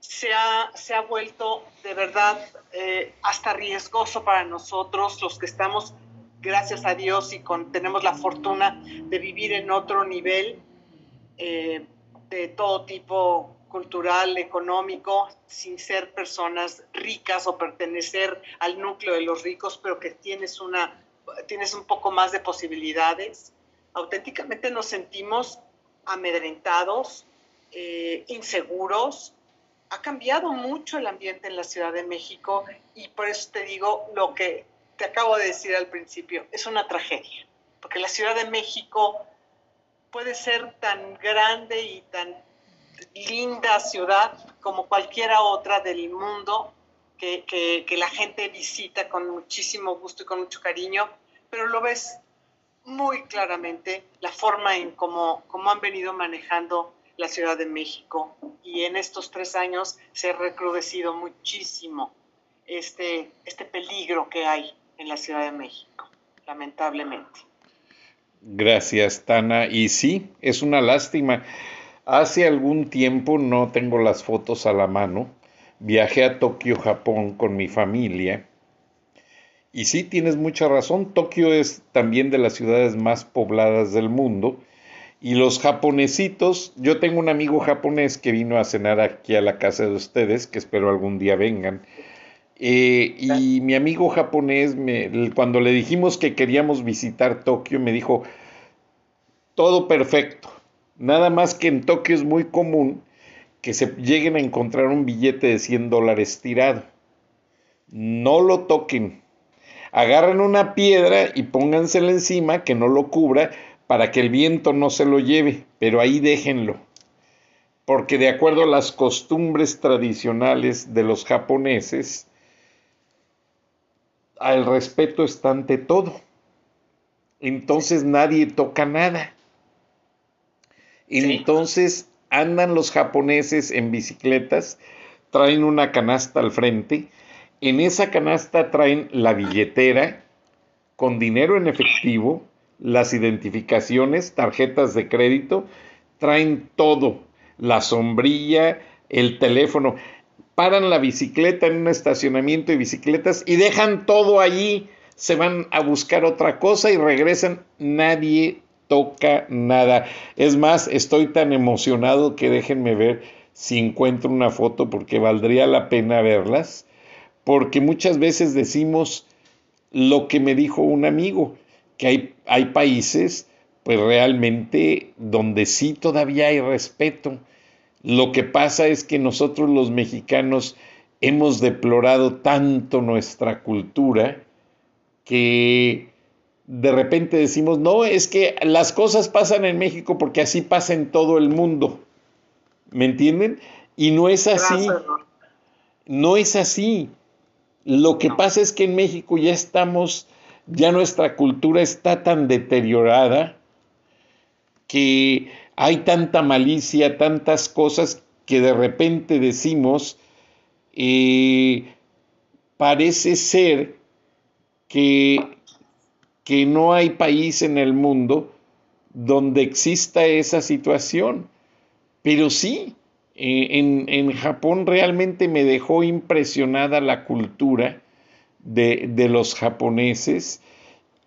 se ha, se ha vuelto de verdad eh, hasta riesgoso para nosotros, los que estamos, gracias a Dios, y tenemos la fortuna de vivir en otro nivel eh, de todo tipo cultural, económico, sin ser personas ricas o pertenecer al núcleo de los ricos, pero que tienes, una, tienes un poco más de posibilidades. Auténticamente nos sentimos amedrentados, eh, inseguros. Ha cambiado mucho el ambiente en la Ciudad de México y por eso te digo lo que te acabo de decir al principio, es una tragedia, porque la Ciudad de México puede ser tan grande y tan linda ciudad como cualquiera otra del mundo que, que, la gente visita con muchísimo gusto y con mucho cariño, pero lo ves muy claramente la forma en cómo, cómo han venido manejando la Ciudad de México y en estos tres años se ha recrudecido muchísimo este, este peligro que hay en la Ciudad de México, lamentablemente. Gracias, Tana. Y sí, es una lástima. Hace algún tiempo, no tengo las fotos a la mano, viajé a Tokio, Japón con mi familia. Y sí, tienes mucha razón, Tokio es también de las ciudades más pobladas del mundo. Y los japonesitos, yo tengo un amigo japonés que vino a cenar aquí a la casa de ustedes, que espero algún día vengan. Eh, y mi amigo japonés, me, cuando le dijimos que queríamos visitar Tokio, me dijo, todo perfecto, Nada más que en Tokio es muy común que se lleguen a encontrar un billete de 100 dólares tirado. No lo toquen. Agarren una piedra y póngansela encima que no lo cubra para que el viento no se lo lleve, pero ahí déjenlo. Porque de acuerdo a las costumbres tradicionales de los japoneses, el respeto está ante todo. Entonces nadie toca nada. Entonces andan los japoneses en bicicletas, traen una canasta al frente, en esa canasta traen la billetera con dinero en efectivo, las identificaciones, tarjetas de crédito, traen todo, la sombrilla, el teléfono, paran la bicicleta en un estacionamiento de bicicletas y dejan todo allí, se van a buscar otra cosa y regresan, nadie toca nada. Es más, estoy tan emocionado que déjenme ver si encuentro una foto porque valdría la pena verlas, porque muchas veces decimos lo que me dijo un amigo, que hay, hay países pues realmente donde sí todavía hay respeto. Lo que pasa es que nosotros los mexicanos hemos deplorado tanto nuestra cultura que de repente decimos, no, es que las cosas pasan en México porque así pasa en todo el mundo. ¿Me entienden? Y no es así. No es así. Lo que pasa es que en México ya estamos, ya nuestra cultura está tan deteriorada que hay tanta malicia, tantas cosas que de repente decimos, eh, parece ser que que no hay país en el mundo donde exista esa situación. Pero sí, eh, en, Japón realmente me dejó impresionada la cultura de, los japoneses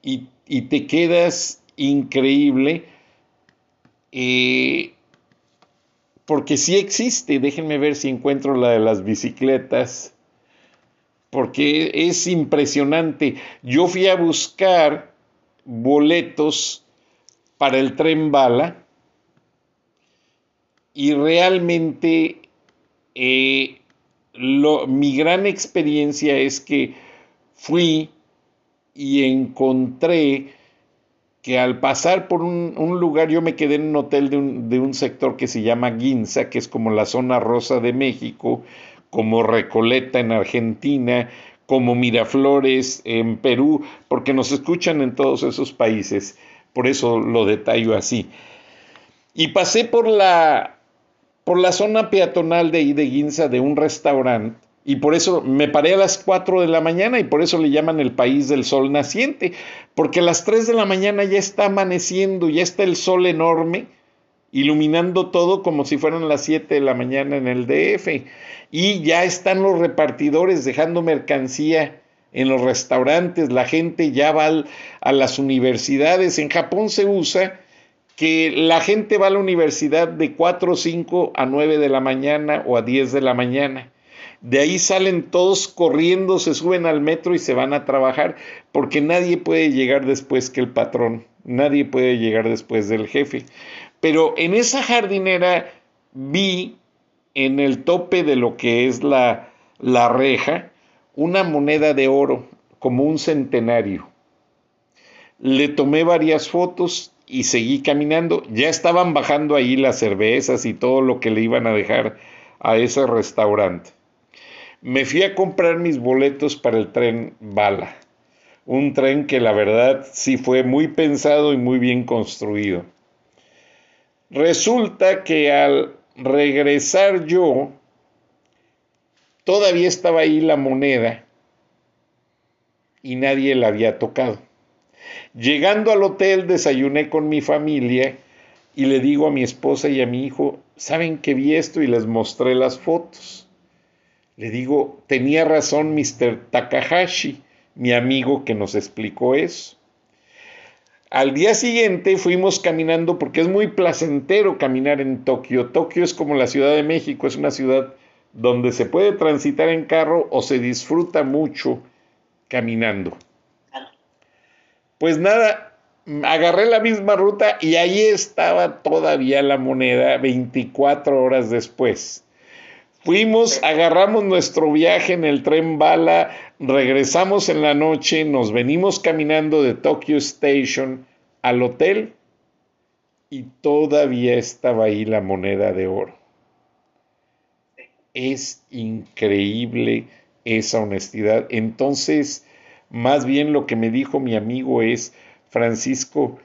y, te quedas increíble eh, porque sí existe, déjenme ver si encuentro la de las bicicletas, porque es impresionante. Yo fui a buscar boletos para el tren bala y realmente eh, mi gran experiencia es que fui y encontré que al pasar por un, lugar, yo me quedé en un hotel de un, de un, sector que se llama Guinza, que es como la zona rosa de México, como Recoleta en Argentina, como Miraflores en Perú, porque nos escuchan en todos esos países, por eso lo detallo así. Y pasé por la, por la zona peatonal de ahí de Guinza de un restaurante y por eso me paré a las 4 de la mañana y por eso le llaman el país del sol naciente, porque a las 3 de la mañana ya está amaneciendo, ya está el sol enorme, iluminando todo como si fueran las 7 de la mañana en el DF. Y ya están los repartidores dejando mercancía en los restaurantes, la gente ya va a las universidades. En Japón se usa que la gente va a la universidad de 4 o 5 a 9 de la mañana o a 10 de la mañana de ahí salen todos corriendo, se suben al metro y se van a trabajar, porque nadie puede llegar después que el patrón, nadie puede llegar después del jefe. Pero en esa jardinera vi en el tope de lo que es la, la reja una moneda de oro, como un centenario. Le tomé varias fotos y seguí caminando. Ya estaban bajando ahí las cervezas y todo lo que le iban a dejar a ese restaurante me fui a comprar mis boletos para el tren Bala. Un tren que la verdad sí fue muy pensado y muy bien construido. Resulta que al regresar yo, todavía estaba ahí la moneda y nadie la había tocado. Llegando al hotel desayuné con mi familia y le digo a mi esposa y a mi hijo, ¿saben que vi esto? Y les mostré las fotos. Le digo, tenía razón Mr. Takahashi, mi amigo que nos explicó eso. Al día siguiente fuimos caminando porque es muy placentero caminar en Tokio. Tokio es como la Ciudad de México, es una ciudad donde se puede transitar en carro o se disfruta mucho caminando. Pues nada, agarré la misma ruta y ahí estaba todavía la moneda 24 horas después. Fuimos, agarramos nuestro viaje en el tren bala, regresamos en la noche, nos venimos caminando de Tokyo Station al hotel y todavía estaba ahí la moneda de oro. Es increíble esa honestidad. Entonces, más bien lo que me dijo mi amigo es, Francisco,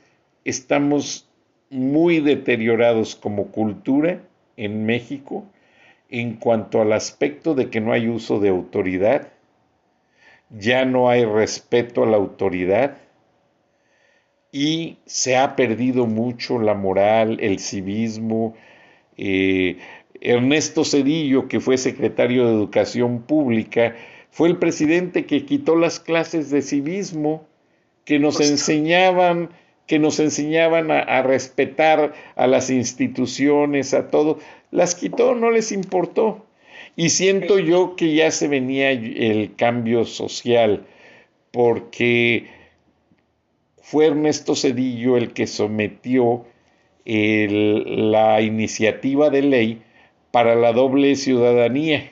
estamos muy deteriorados como cultura en México en cuanto al aspecto de que no hay uso de autoridad, ya no hay respeto a la autoridad y se ha perdido mucho la moral, el civismo. Eh, Ernesto Cedillo, que fue secretario de Educación Pública, fue el presidente que quitó las clases de civismo que nos enseñaban que nos enseñaban a, respetar a las instituciones, a todo, las quitó, no les importó. Y siento yo que ya se venía el cambio social, porque fue Ernesto Cedillo el que sometió la iniciativa de ley para la doble ciudadanía,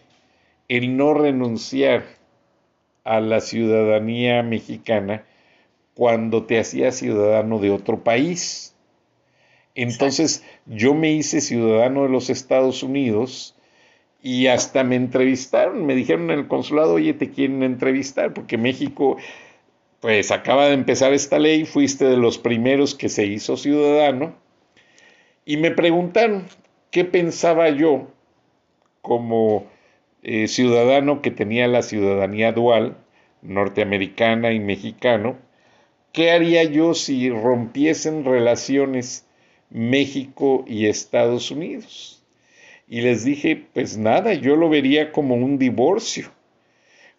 el no renunciar a la ciudadanía mexicana cuando te hacías ciudadano de otro país. Entonces yo me hice ciudadano de los Estados Unidos y hasta me entrevistaron, me dijeron en el consulado, oye, te quieren entrevistar porque México, pues acaba de empezar esta ley, fuiste de los primeros que se hizo ciudadano y me preguntaron qué pensaba yo como eh, ciudadano que tenía la ciudadanía dual, norteamericana y mexicano, ¿qué haría yo si rompiesen relaciones México y Estados Unidos? Y les dije, pues nada, yo lo vería como un divorcio.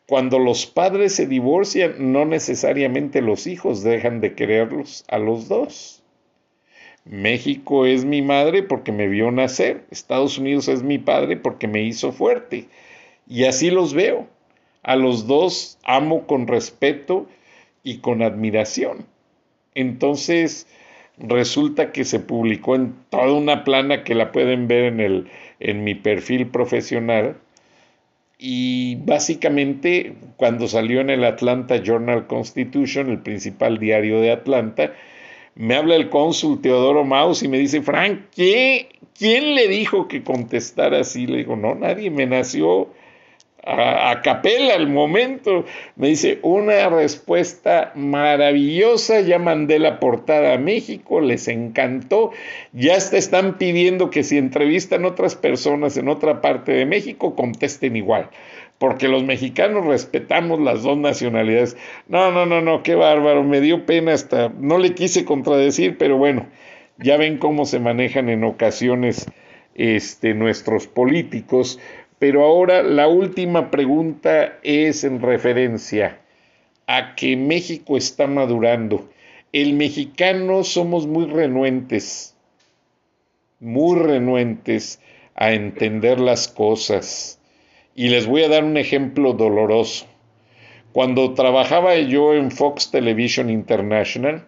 Cuando los padres se divorcian, no necesariamente los hijos dejan de quererlos a los dos. México es mi madre porque me vio nacer, Estados Unidos es mi padre porque me hizo fuerte. Y así los veo. A los dos amo con respeto y con admiración. Entonces, resulta que se publicó en toda una plana que la pueden ver en, el, en mi perfil profesional, y básicamente cuando salió en el Atlanta Journal Constitution, el principal diario de Atlanta, me habla el cónsul Teodoro Maus y me dice, Frank, ¿qué? ¿quién le dijo que contestara así? Le digo, no, nadie me nació a, capela al momento. Me dice, una respuesta maravillosa, ya mandé la portada a México, les encantó, ya te están pidiendo que si entrevistan otras personas en otra parte de México, contesten igual. Porque los mexicanos respetamos las dos nacionalidades. No, no, no, no, qué bárbaro, me dio pena hasta, no le quise contradecir, pero bueno, ya ven cómo se manejan en ocasiones este, nuestros políticos pero ahora la última pregunta es en referencia a que México está madurando. El mexicano somos muy renuentes, muy renuentes a entender las cosas. Y les voy a dar un ejemplo doloroso. Cuando trabajaba yo en Fox Television International,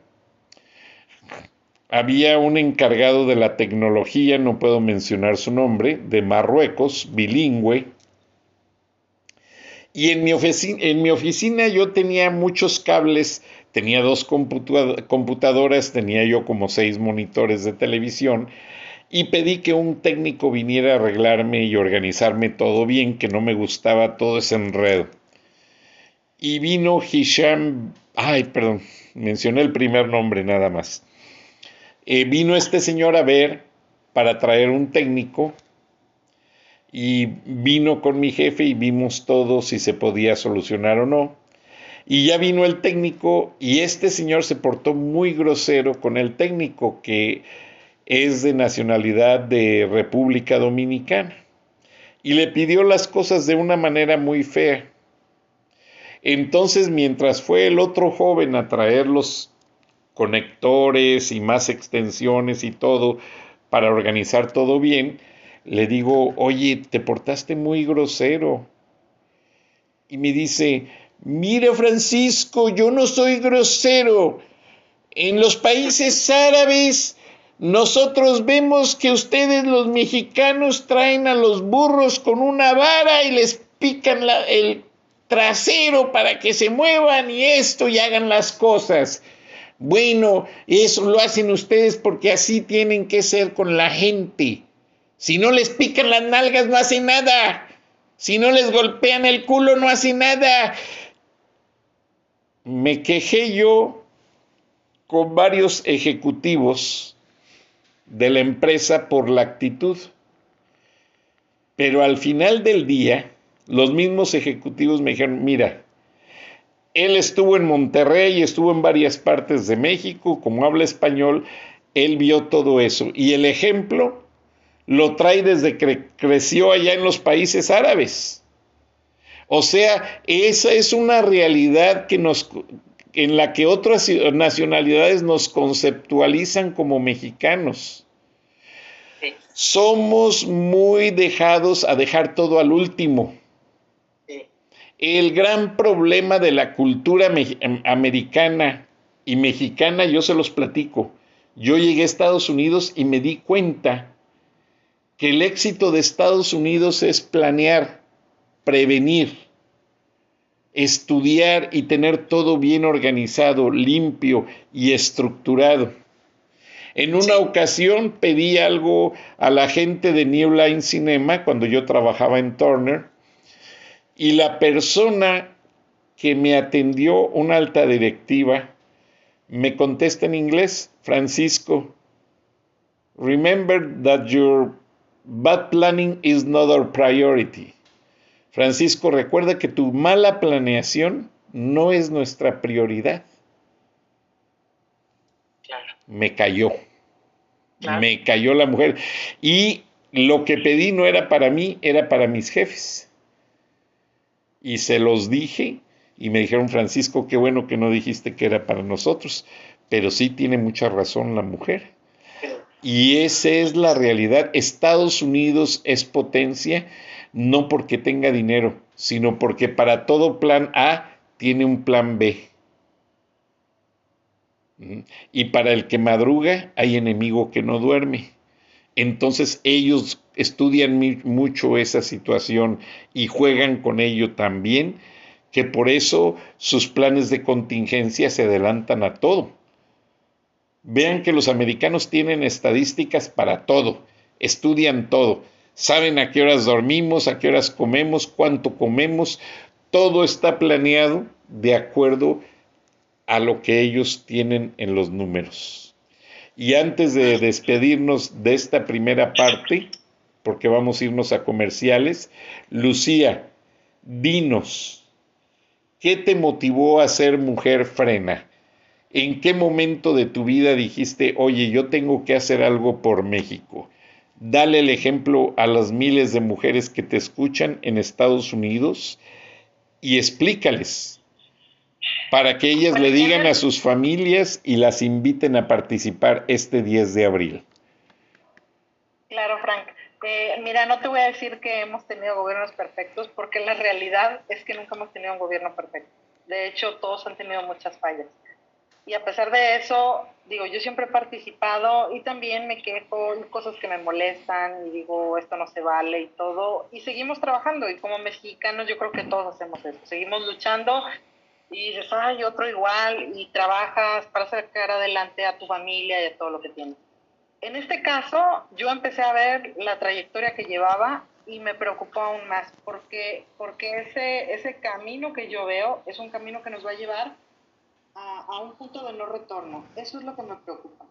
había un encargado de la tecnología, no puedo mencionar su nombre, de Marruecos, bilingüe. Y en mi, oficina, yo tenía muchos cables, tenía dos computadoras, tenía yo como seis monitores de televisión y pedí que un técnico viniera a arreglarme y organizarme todo bien, que no me gustaba todo ese enredo. Y vino Hisham, ay, perdón, mencioné el primer nombre nada más. Eh, vino este señor a ver para traer un técnico y vino con mi jefe y vimos todo si se podía solucionar o no. Y ya vino el técnico y este señor se portó muy grosero con el técnico que es de nacionalidad de República Dominicana y le pidió las cosas de una manera muy fea. Entonces, mientras fue el otro joven a traer los conectores y más extensiones y todo para organizar todo bien, le digo, oye, te portaste muy grosero. Y me dice, mira Francisco, yo no soy grosero. En los países árabes nosotros vemos que ustedes los mexicanos traen a los burros con una vara y les pican el trasero para que se muevan y esto y hagan las cosas. Bueno, eso lo hacen ustedes porque así tienen que ser con la gente. Si no les pican las nalgas, no hacen nada. Si no les golpean el culo, no hacen nada. Me quejé yo con varios ejecutivos de la empresa por la actitud. Pero al final del día, los mismos ejecutivos me dijeron, mira, él estuvo en Monterrey, estuvo en varias partes de México, como habla español, él vio todo eso. Y el ejemplo lo trae desde que creció allá en los países árabes. O sea, esa es una realidad que nos, en la que otras nacionalidades nos conceptualizan como mexicanos. Somos muy dejados a dejar todo al último. El gran problema de la cultura em, americana y mexicana, yo se los platico. Yo llegué a Estados Unidos y me di cuenta que el éxito de Estados Unidos es planear, prevenir, estudiar y tener todo bien organizado, limpio y estructurado. En una ocasión pedí algo a la gente de New Line Cinema cuando yo trabajaba en Turner y la persona que me atendió, una alta directiva, me contesta en inglés, Francisco, remember that your bad planning is not our priority. Francisco, recuerda que tu mala planeación no es nuestra prioridad. Me cayó. Me cayó la mujer. Y lo que pedí no era para mí, era para mis jefes y se los dije y me dijeron, Francisco, qué bueno que no dijiste que era para nosotros, pero sí tiene mucha razón la mujer. Y esa es la realidad. Estados Unidos es potencia no porque tenga dinero, sino porque para todo plan A tiene un plan B. Y para el que madruga hay enemigo que no duerme. Entonces ellos estudian mucho esa situación y juegan con ello también, que por eso sus planes de contingencia se adelantan a todo. Vean que los americanos tienen estadísticas para todo, estudian todo, saben a qué horas dormimos, a qué horas comemos, cuánto comemos, todo está planeado de acuerdo a lo que ellos tienen en los números. Y antes de despedirnos de esta primera parte, porque vamos a irnos a comerciales, Lucía, dinos, ¿qué te motivó a ser mujer frena? ¿En qué momento de tu vida dijiste, oye, yo tengo que hacer algo por México? Dale el ejemplo a las miles de mujeres que te escuchan en Estados Unidos y explícales para que ellas le digan a sus familias y las inviten a participar este 10 de abril. Claro, Frank. Eh, mira, no te voy a decir que hemos tenido gobiernos perfectos porque la realidad es que nunca hemos tenido un gobierno perfecto. De hecho, todos han tenido muchas fallas. Y a pesar de eso, digo, yo siempre he participado y también me quejo, cosas que me molestan y digo, esto no se vale y todo. Y seguimos trabajando y como mexicanos yo creo que todos hacemos eso. Seguimos luchando y dices, ay, otro igual y trabajas para sacar adelante a tu familia y a todo lo que tienes. En este caso, yo empecé a ver la trayectoria que llevaba y me preocupó aún más porque, porque ese, ese camino que yo veo es un camino que nos va a llevar a, un punto de no retorno. Eso es lo que me preocupa.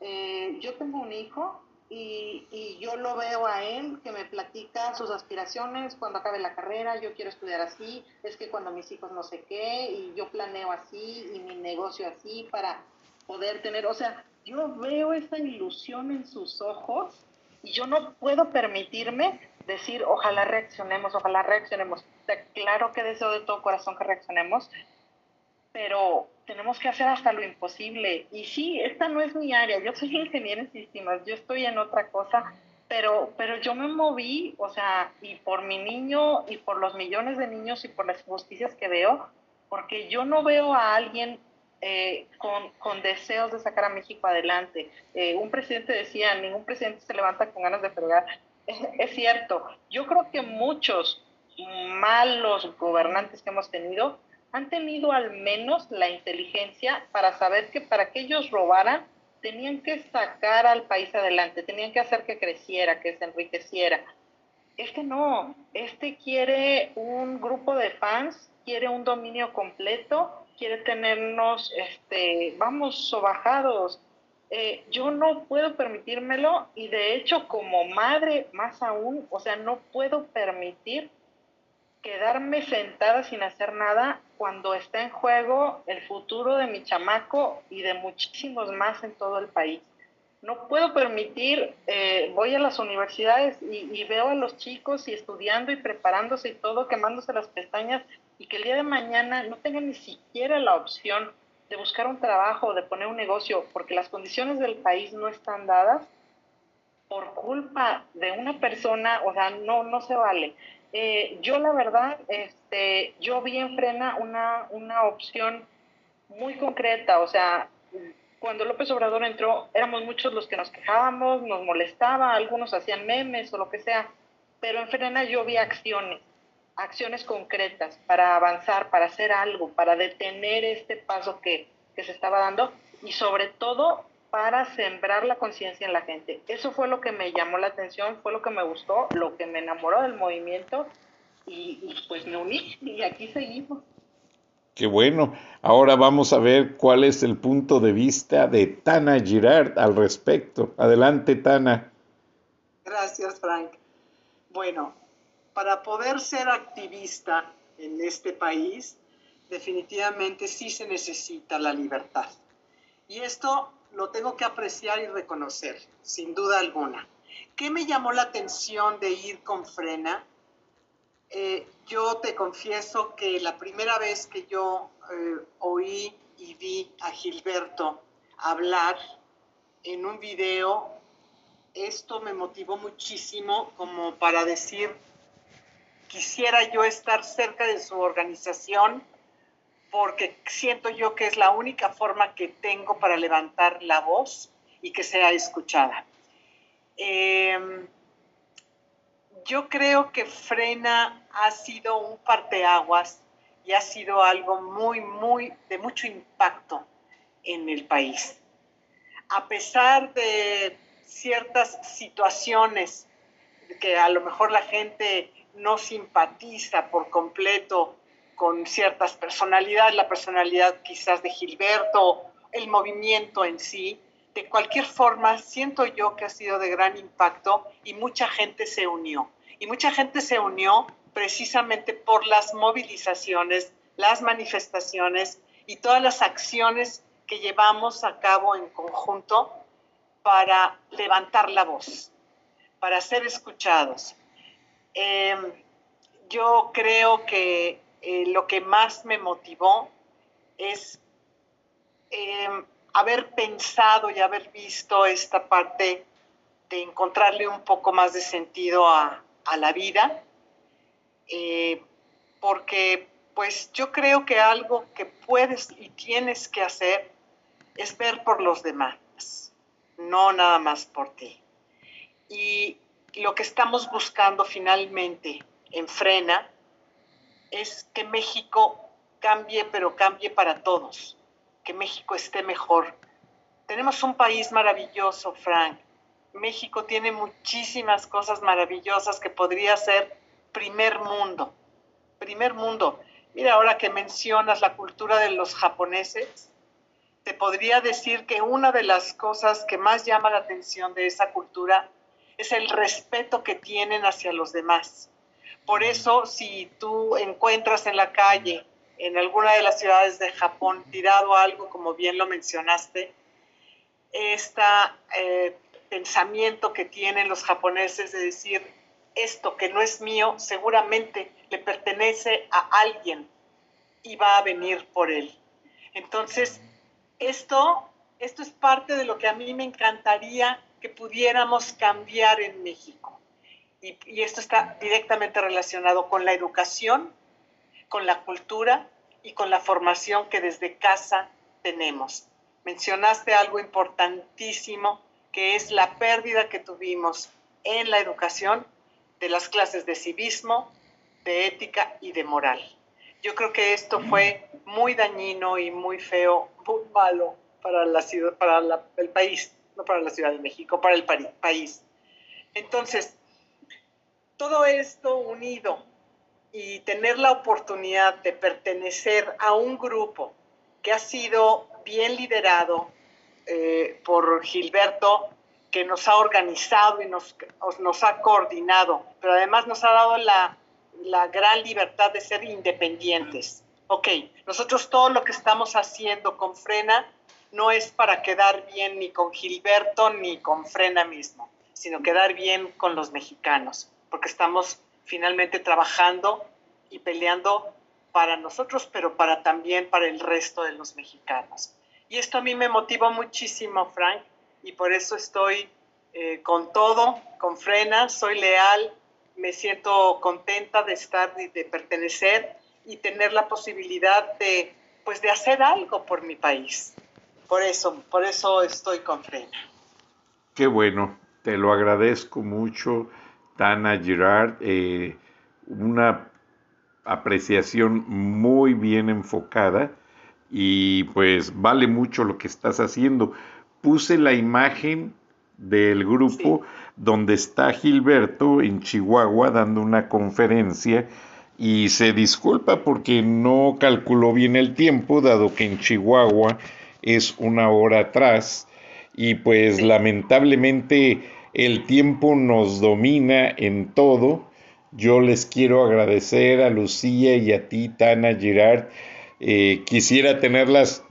Eh, yo tengo un hijo y, y, yo lo veo a él que me platica sus aspiraciones cuando acabe la carrera, yo quiero estudiar así, es que cuando mis hijos no sé qué, y yo planeo así, y mi negocio así para poder tener, o sea, yo veo esa ilusión en sus ojos y yo no puedo permitirme decir, ojalá reaccionemos, ojalá reaccionemos. claro que deseo de todo corazón que reaccionemos, pero tenemos que hacer hasta lo imposible. Y sí, esta no es mi área, yo soy ingeniero en sistemas, yo estoy en otra cosa, pero, pero yo me moví, o sea, y por mi niño, y por los millones de niños, y por las injusticias que veo, porque yo no veo a alguien eh, con, con, deseos de sacar a México adelante. Eh, un presidente decía, ningún presidente se levanta con ganas de fregar. es cierto, yo creo que muchos malos gobernantes que hemos tenido han tenido al menos la inteligencia para saber que para que ellos robaran, tenían que sacar al país adelante, tenían que hacer que creciera, que se enriqueciera. Este no, este quiere un grupo de fans, quiere un dominio completo, quiere tenernos, este, vamos, sobajados. Eh, yo no puedo permitírmelo y de hecho como madre más aún, o sea, no puedo permitir quedarme sentada sin hacer nada cuando está en juego el futuro de mi chamaco y de muchísimos más en todo el país. No puedo permitir, eh, voy a las universidades y, veo a los chicos y estudiando y preparándose y todo, quemándose las pestañas y que el día de mañana no tengan ni siquiera la opción de buscar un trabajo o de poner un negocio porque las condiciones del país no están dadas por culpa de una persona, o sea, no, no se vale. Eh, yo la verdad, este, yo vi en Frena una, una opción muy concreta, o sea, cuando López Obrador entró, éramos muchos los que nos quejábamos, nos molestaba, algunos hacían memes o lo que sea, pero en Frena yo vi acciones, acciones concretas para avanzar, para hacer algo, para detener este paso que, que se estaba dando y sobre todo para sembrar la conciencia en la gente. Eso fue lo que me llamó la atención, fue lo que me gustó, lo que me enamoró del movimiento y, pues me uní y aquí seguimos. Qué bueno. Ahora vamos a ver cuál es el punto de vista de Tana Girard al respecto. Adelante, Tana. Gracias, Frank. Bueno, para poder ser activista en este país, definitivamente sí se necesita la libertad. Y esto lo tengo que apreciar y reconocer, sin duda alguna. ¿Qué me llamó la atención de ir con frena? Eh, yo te confieso que la primera vez que yo eh, oí y vi a Gilberto hablar en un video, esto me motivó muchísimo como para decir, quisiera yo estar cerca de su organización porque siento yo que es la única forma que tengo para levantar la voz y que sea escuchada. Eh, yo creo que Frena ha sido un parteaguas y ha sido algo muy, muy, de mucho impacto en el país. A pesar de ciertas situaciones que a lo mejor la gente no simpatiza por completo con ciertas personalidades, la personalidad quizás de Gilberto, el movimiento en sí, de cualquier forma, siento yo que ha sido de gran impacto y mucha gente se unió. Y mucha gente se unió precisamente por las movilizaciones, las manifestaciones y todas las acciones que llevamos a cabo en conjunto para levantar la voz, para ser escuchados. Em, yo creo que eh, lo que más me motivó es em, haber pensado y haber visto esta parte de encontrarle un poco más de sentido a, la vida, eh, porque pues yo creo que algo que puedes y tienes que hacer es ver por los demás, no nada más por ti. Y lo que estamos buscando finalmente en Frena es que México cambie, pero cambie para todos que México esté mejor. Tenemos un país maravilloso, Frank. México tiene muchísimas cosas maravillosas que podría ser primer mundo. Primer mundo. Mira, ahora que mencionas la cultura de los japoneses, te podría decir que una de las cosas que más llama la atención de esa cultura es el respeto que tienen hacia los demás. Por eso, si tú encuentras en la calle en alguna de las ciudades de Japón tirado algo, como bien lo mencionaste, este pensamiento que tienen los japoneses de decir, esto que no es mío, seguramente le pertenece a alguien y va a venir por él. Entonces, esto, esto es parte de lo que a mí me encantaría que pudiéramos cambiar en México. Y, esto está directamente relacionado con la educación con la cultura y con la formación que desde casa tenemos. Mencionaste algo importantísimo que es la pérdida que tuvimos en la educación de las clases de civismo, de ética y de moral. Yo creo que esto fue muy dañino y muy feo, muy malo para, la ciudad, para el país, no para la Ciudad de México, para el país. Entonces, todo esto unido y tener la oportunidad de pertenecer a un grupo que ha sido bien liderado eh, por Gilberto, que nos ha organizado y nos, ha coordinado, pero además nos ha dado la, la gran libertad de ser independientes. Ok, nosotros todo lo que estamos haciendo con Frena no es para quedar bien ni con Gilberto ni con Frena mismo, sino quedar bien con los mexicanos, porque estamos finalmente trabajando y peleando para nosotros, pero para también para el resto de los mexicanos. Y esto a mí me motiva muchísimo, Frank, y por eso estoy eh, con todo, con frena, soy leal, me siento contenta de estar, de, de pertenecer y tener la posibilidad de, pues, de hacer algo por mi país. Por eso, por eso estoy con frena. Qué bueno, te lo agradezco mucho Tana Girard, eh, una apreciación muy bien enfocada y pues vale mucho lo que estás haciendo. Puse la imagen del grupo donde está Gilberto en Chihuahua dando una conferencia y se disculpa porque no calculó bien el tiempo, dado que en Chihuahua es una hora atrás y pues lamentablemente el tiempo nos domina en todo. Yo les quiero agradecer a Lucía y a ti, Tana Girard. Eh, quisiera tenerlas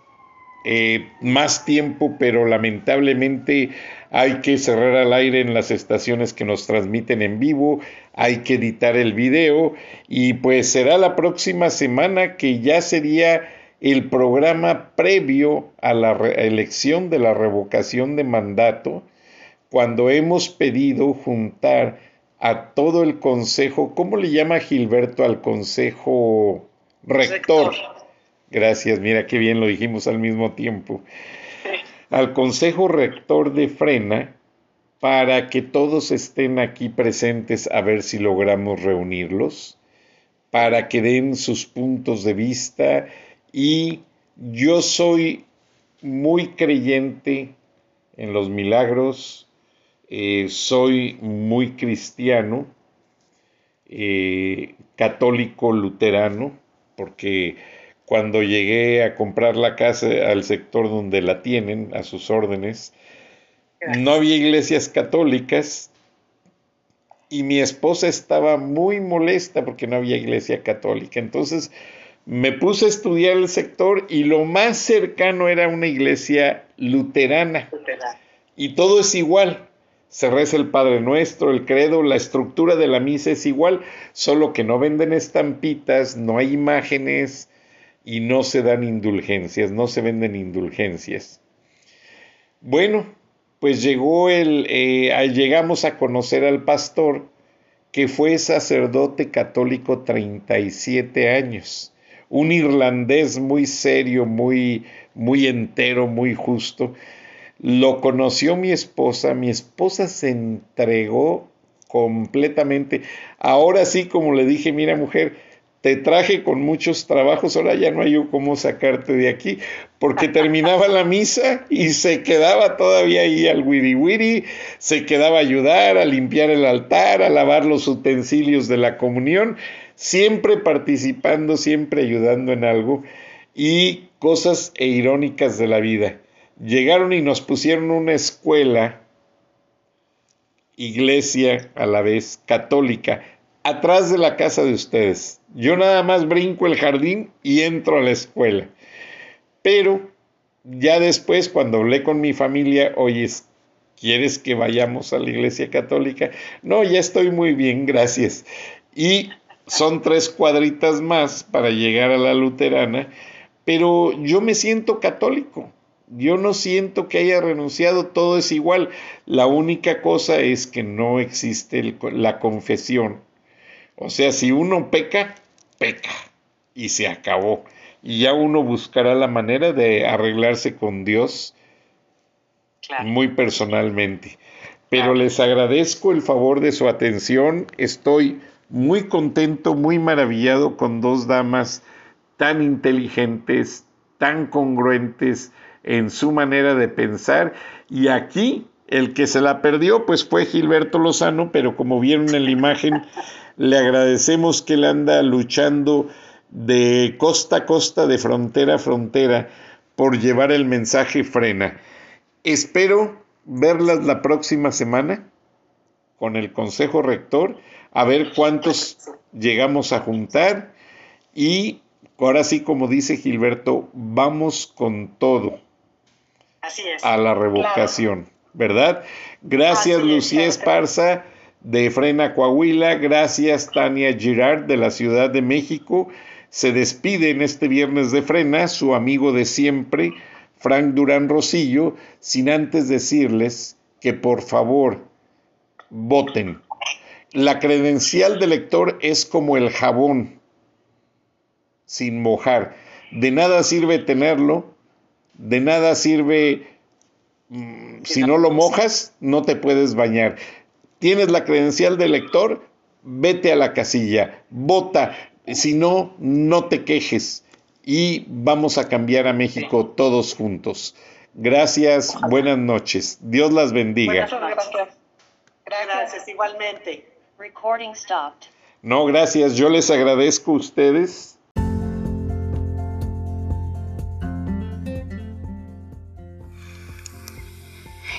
eh, más tiempo, pero lamentablemente hay que cerrar al aire en las estaciones que nos transmiten en vivo, hay que editar el video y pues será la próxima semana que ya sería el programa previo a la elección de la revocación de mandato cuando hemos pedido juntar a todo el consejo, ¿cómo le llama Gilberto al consejo rector? Gracias, mira qué bien lo dijimos al mismo tiempo. Al consejo rector de Frena para que todos estén aquí presentes a ver si logramos reunirlos, para que den sus puntos de vista y yo soy muy creyente en los milagros, eh, soy muy cristiano, eh, católico luterano, porque cuando llegué a comprar la casa al sector donde la tienen, a sus órdenes, no había iglesias católicas y mi esposa estaba muy molesta porque no había iglesia católica. Entonces me puse a estudiar el sector y lo más cercano era una iglesia luterana. Y todo es igual. Se reza el Padre Nuestro, el credo, la estructura de la misa es igual, solo que no venden estampitas, no hay imágenes y no se dan indulgencias, no se venden indulgencias. Bueno, pues llegó el, eh, llegamos a conocer al pastor que fue sacerdote católico 37 años, un irlandés muy serio, muy, muy entero, muy justo. Lo conoció mi esposa, mi esposa se entregó completamente. Ahora sí, como le dije, mira mujer, te traje con muchos trabajos, ahora ya no hay yo cómo sacarte de aquí, porque terminaba la misa y se quedaba todavía ahí al wiri wiri, se quedaba a ayudar, a limpiar el altar, a lavar los utensilios de la comunión, siempre participando, siempre ayudando en algo y cosas e irónicas de la vida. Llegaron y nos pusieron una escuela, iglesia a la vez, católica, atrás de la casa de ustedes. Yo nada más brinco el jardín y entro a la escuela. Pero ya después, cuando hablé con mi familia, oye, ¿quieres que vayamos a la iglesia católica? No, ya estoy muy bien, gracias. Y son tres cuadritas más para llegar a la luterana, pero yo me siento católico. Yo no siento que haya renunciado, todo es igual. La única cosa es que no existe la confesión o sea, si uno peca, peca y se acabó. Y ya uno buscará la manera de arreglarse con Dios muy personalmente. Pero les agradezco el favor de su atención. Estoy muy contento, muy maravillado con dos damas tan inteligentes, tan congruentes en su manera de pensar. Y aquí el que se la perdió pues fue Gilberto Lozano, pero como vieron en la imagen, le agradecemos que él anda luchando de costa a costa, de frontera a frontera, por llevar el mensaje frena. Espero verlas la próxima semana con el Consejo Rector, a ver cuántos llegamos a juntar y ahora sí, como dice Gilberto, vamos con todo a la revocación, ¿verdad? Gracias, Lucía Esparza de Frena Coahuila. Gracias Tania Girard de la Ciudad de México. Se despide en este viernes de Frena su amigo de siempre, Frank Durán Rosillo, sin antes decirles que por favor voten. La credencial de lector es como el jabón, sin mojar. De nada sirve tenerlo, de nada sirve, mm, si no lo mojas, no te puedes bañar. Tienes la credencial de lector, vete a la casilla, vota, si no, no te quejes y vamos a cambiar a México todos juntos. Gracias, buenas noches. Dios las bendiga. gracias. Gracias, igualmente. Recording stopped. No, gracias. Yo les agradezco a ustedes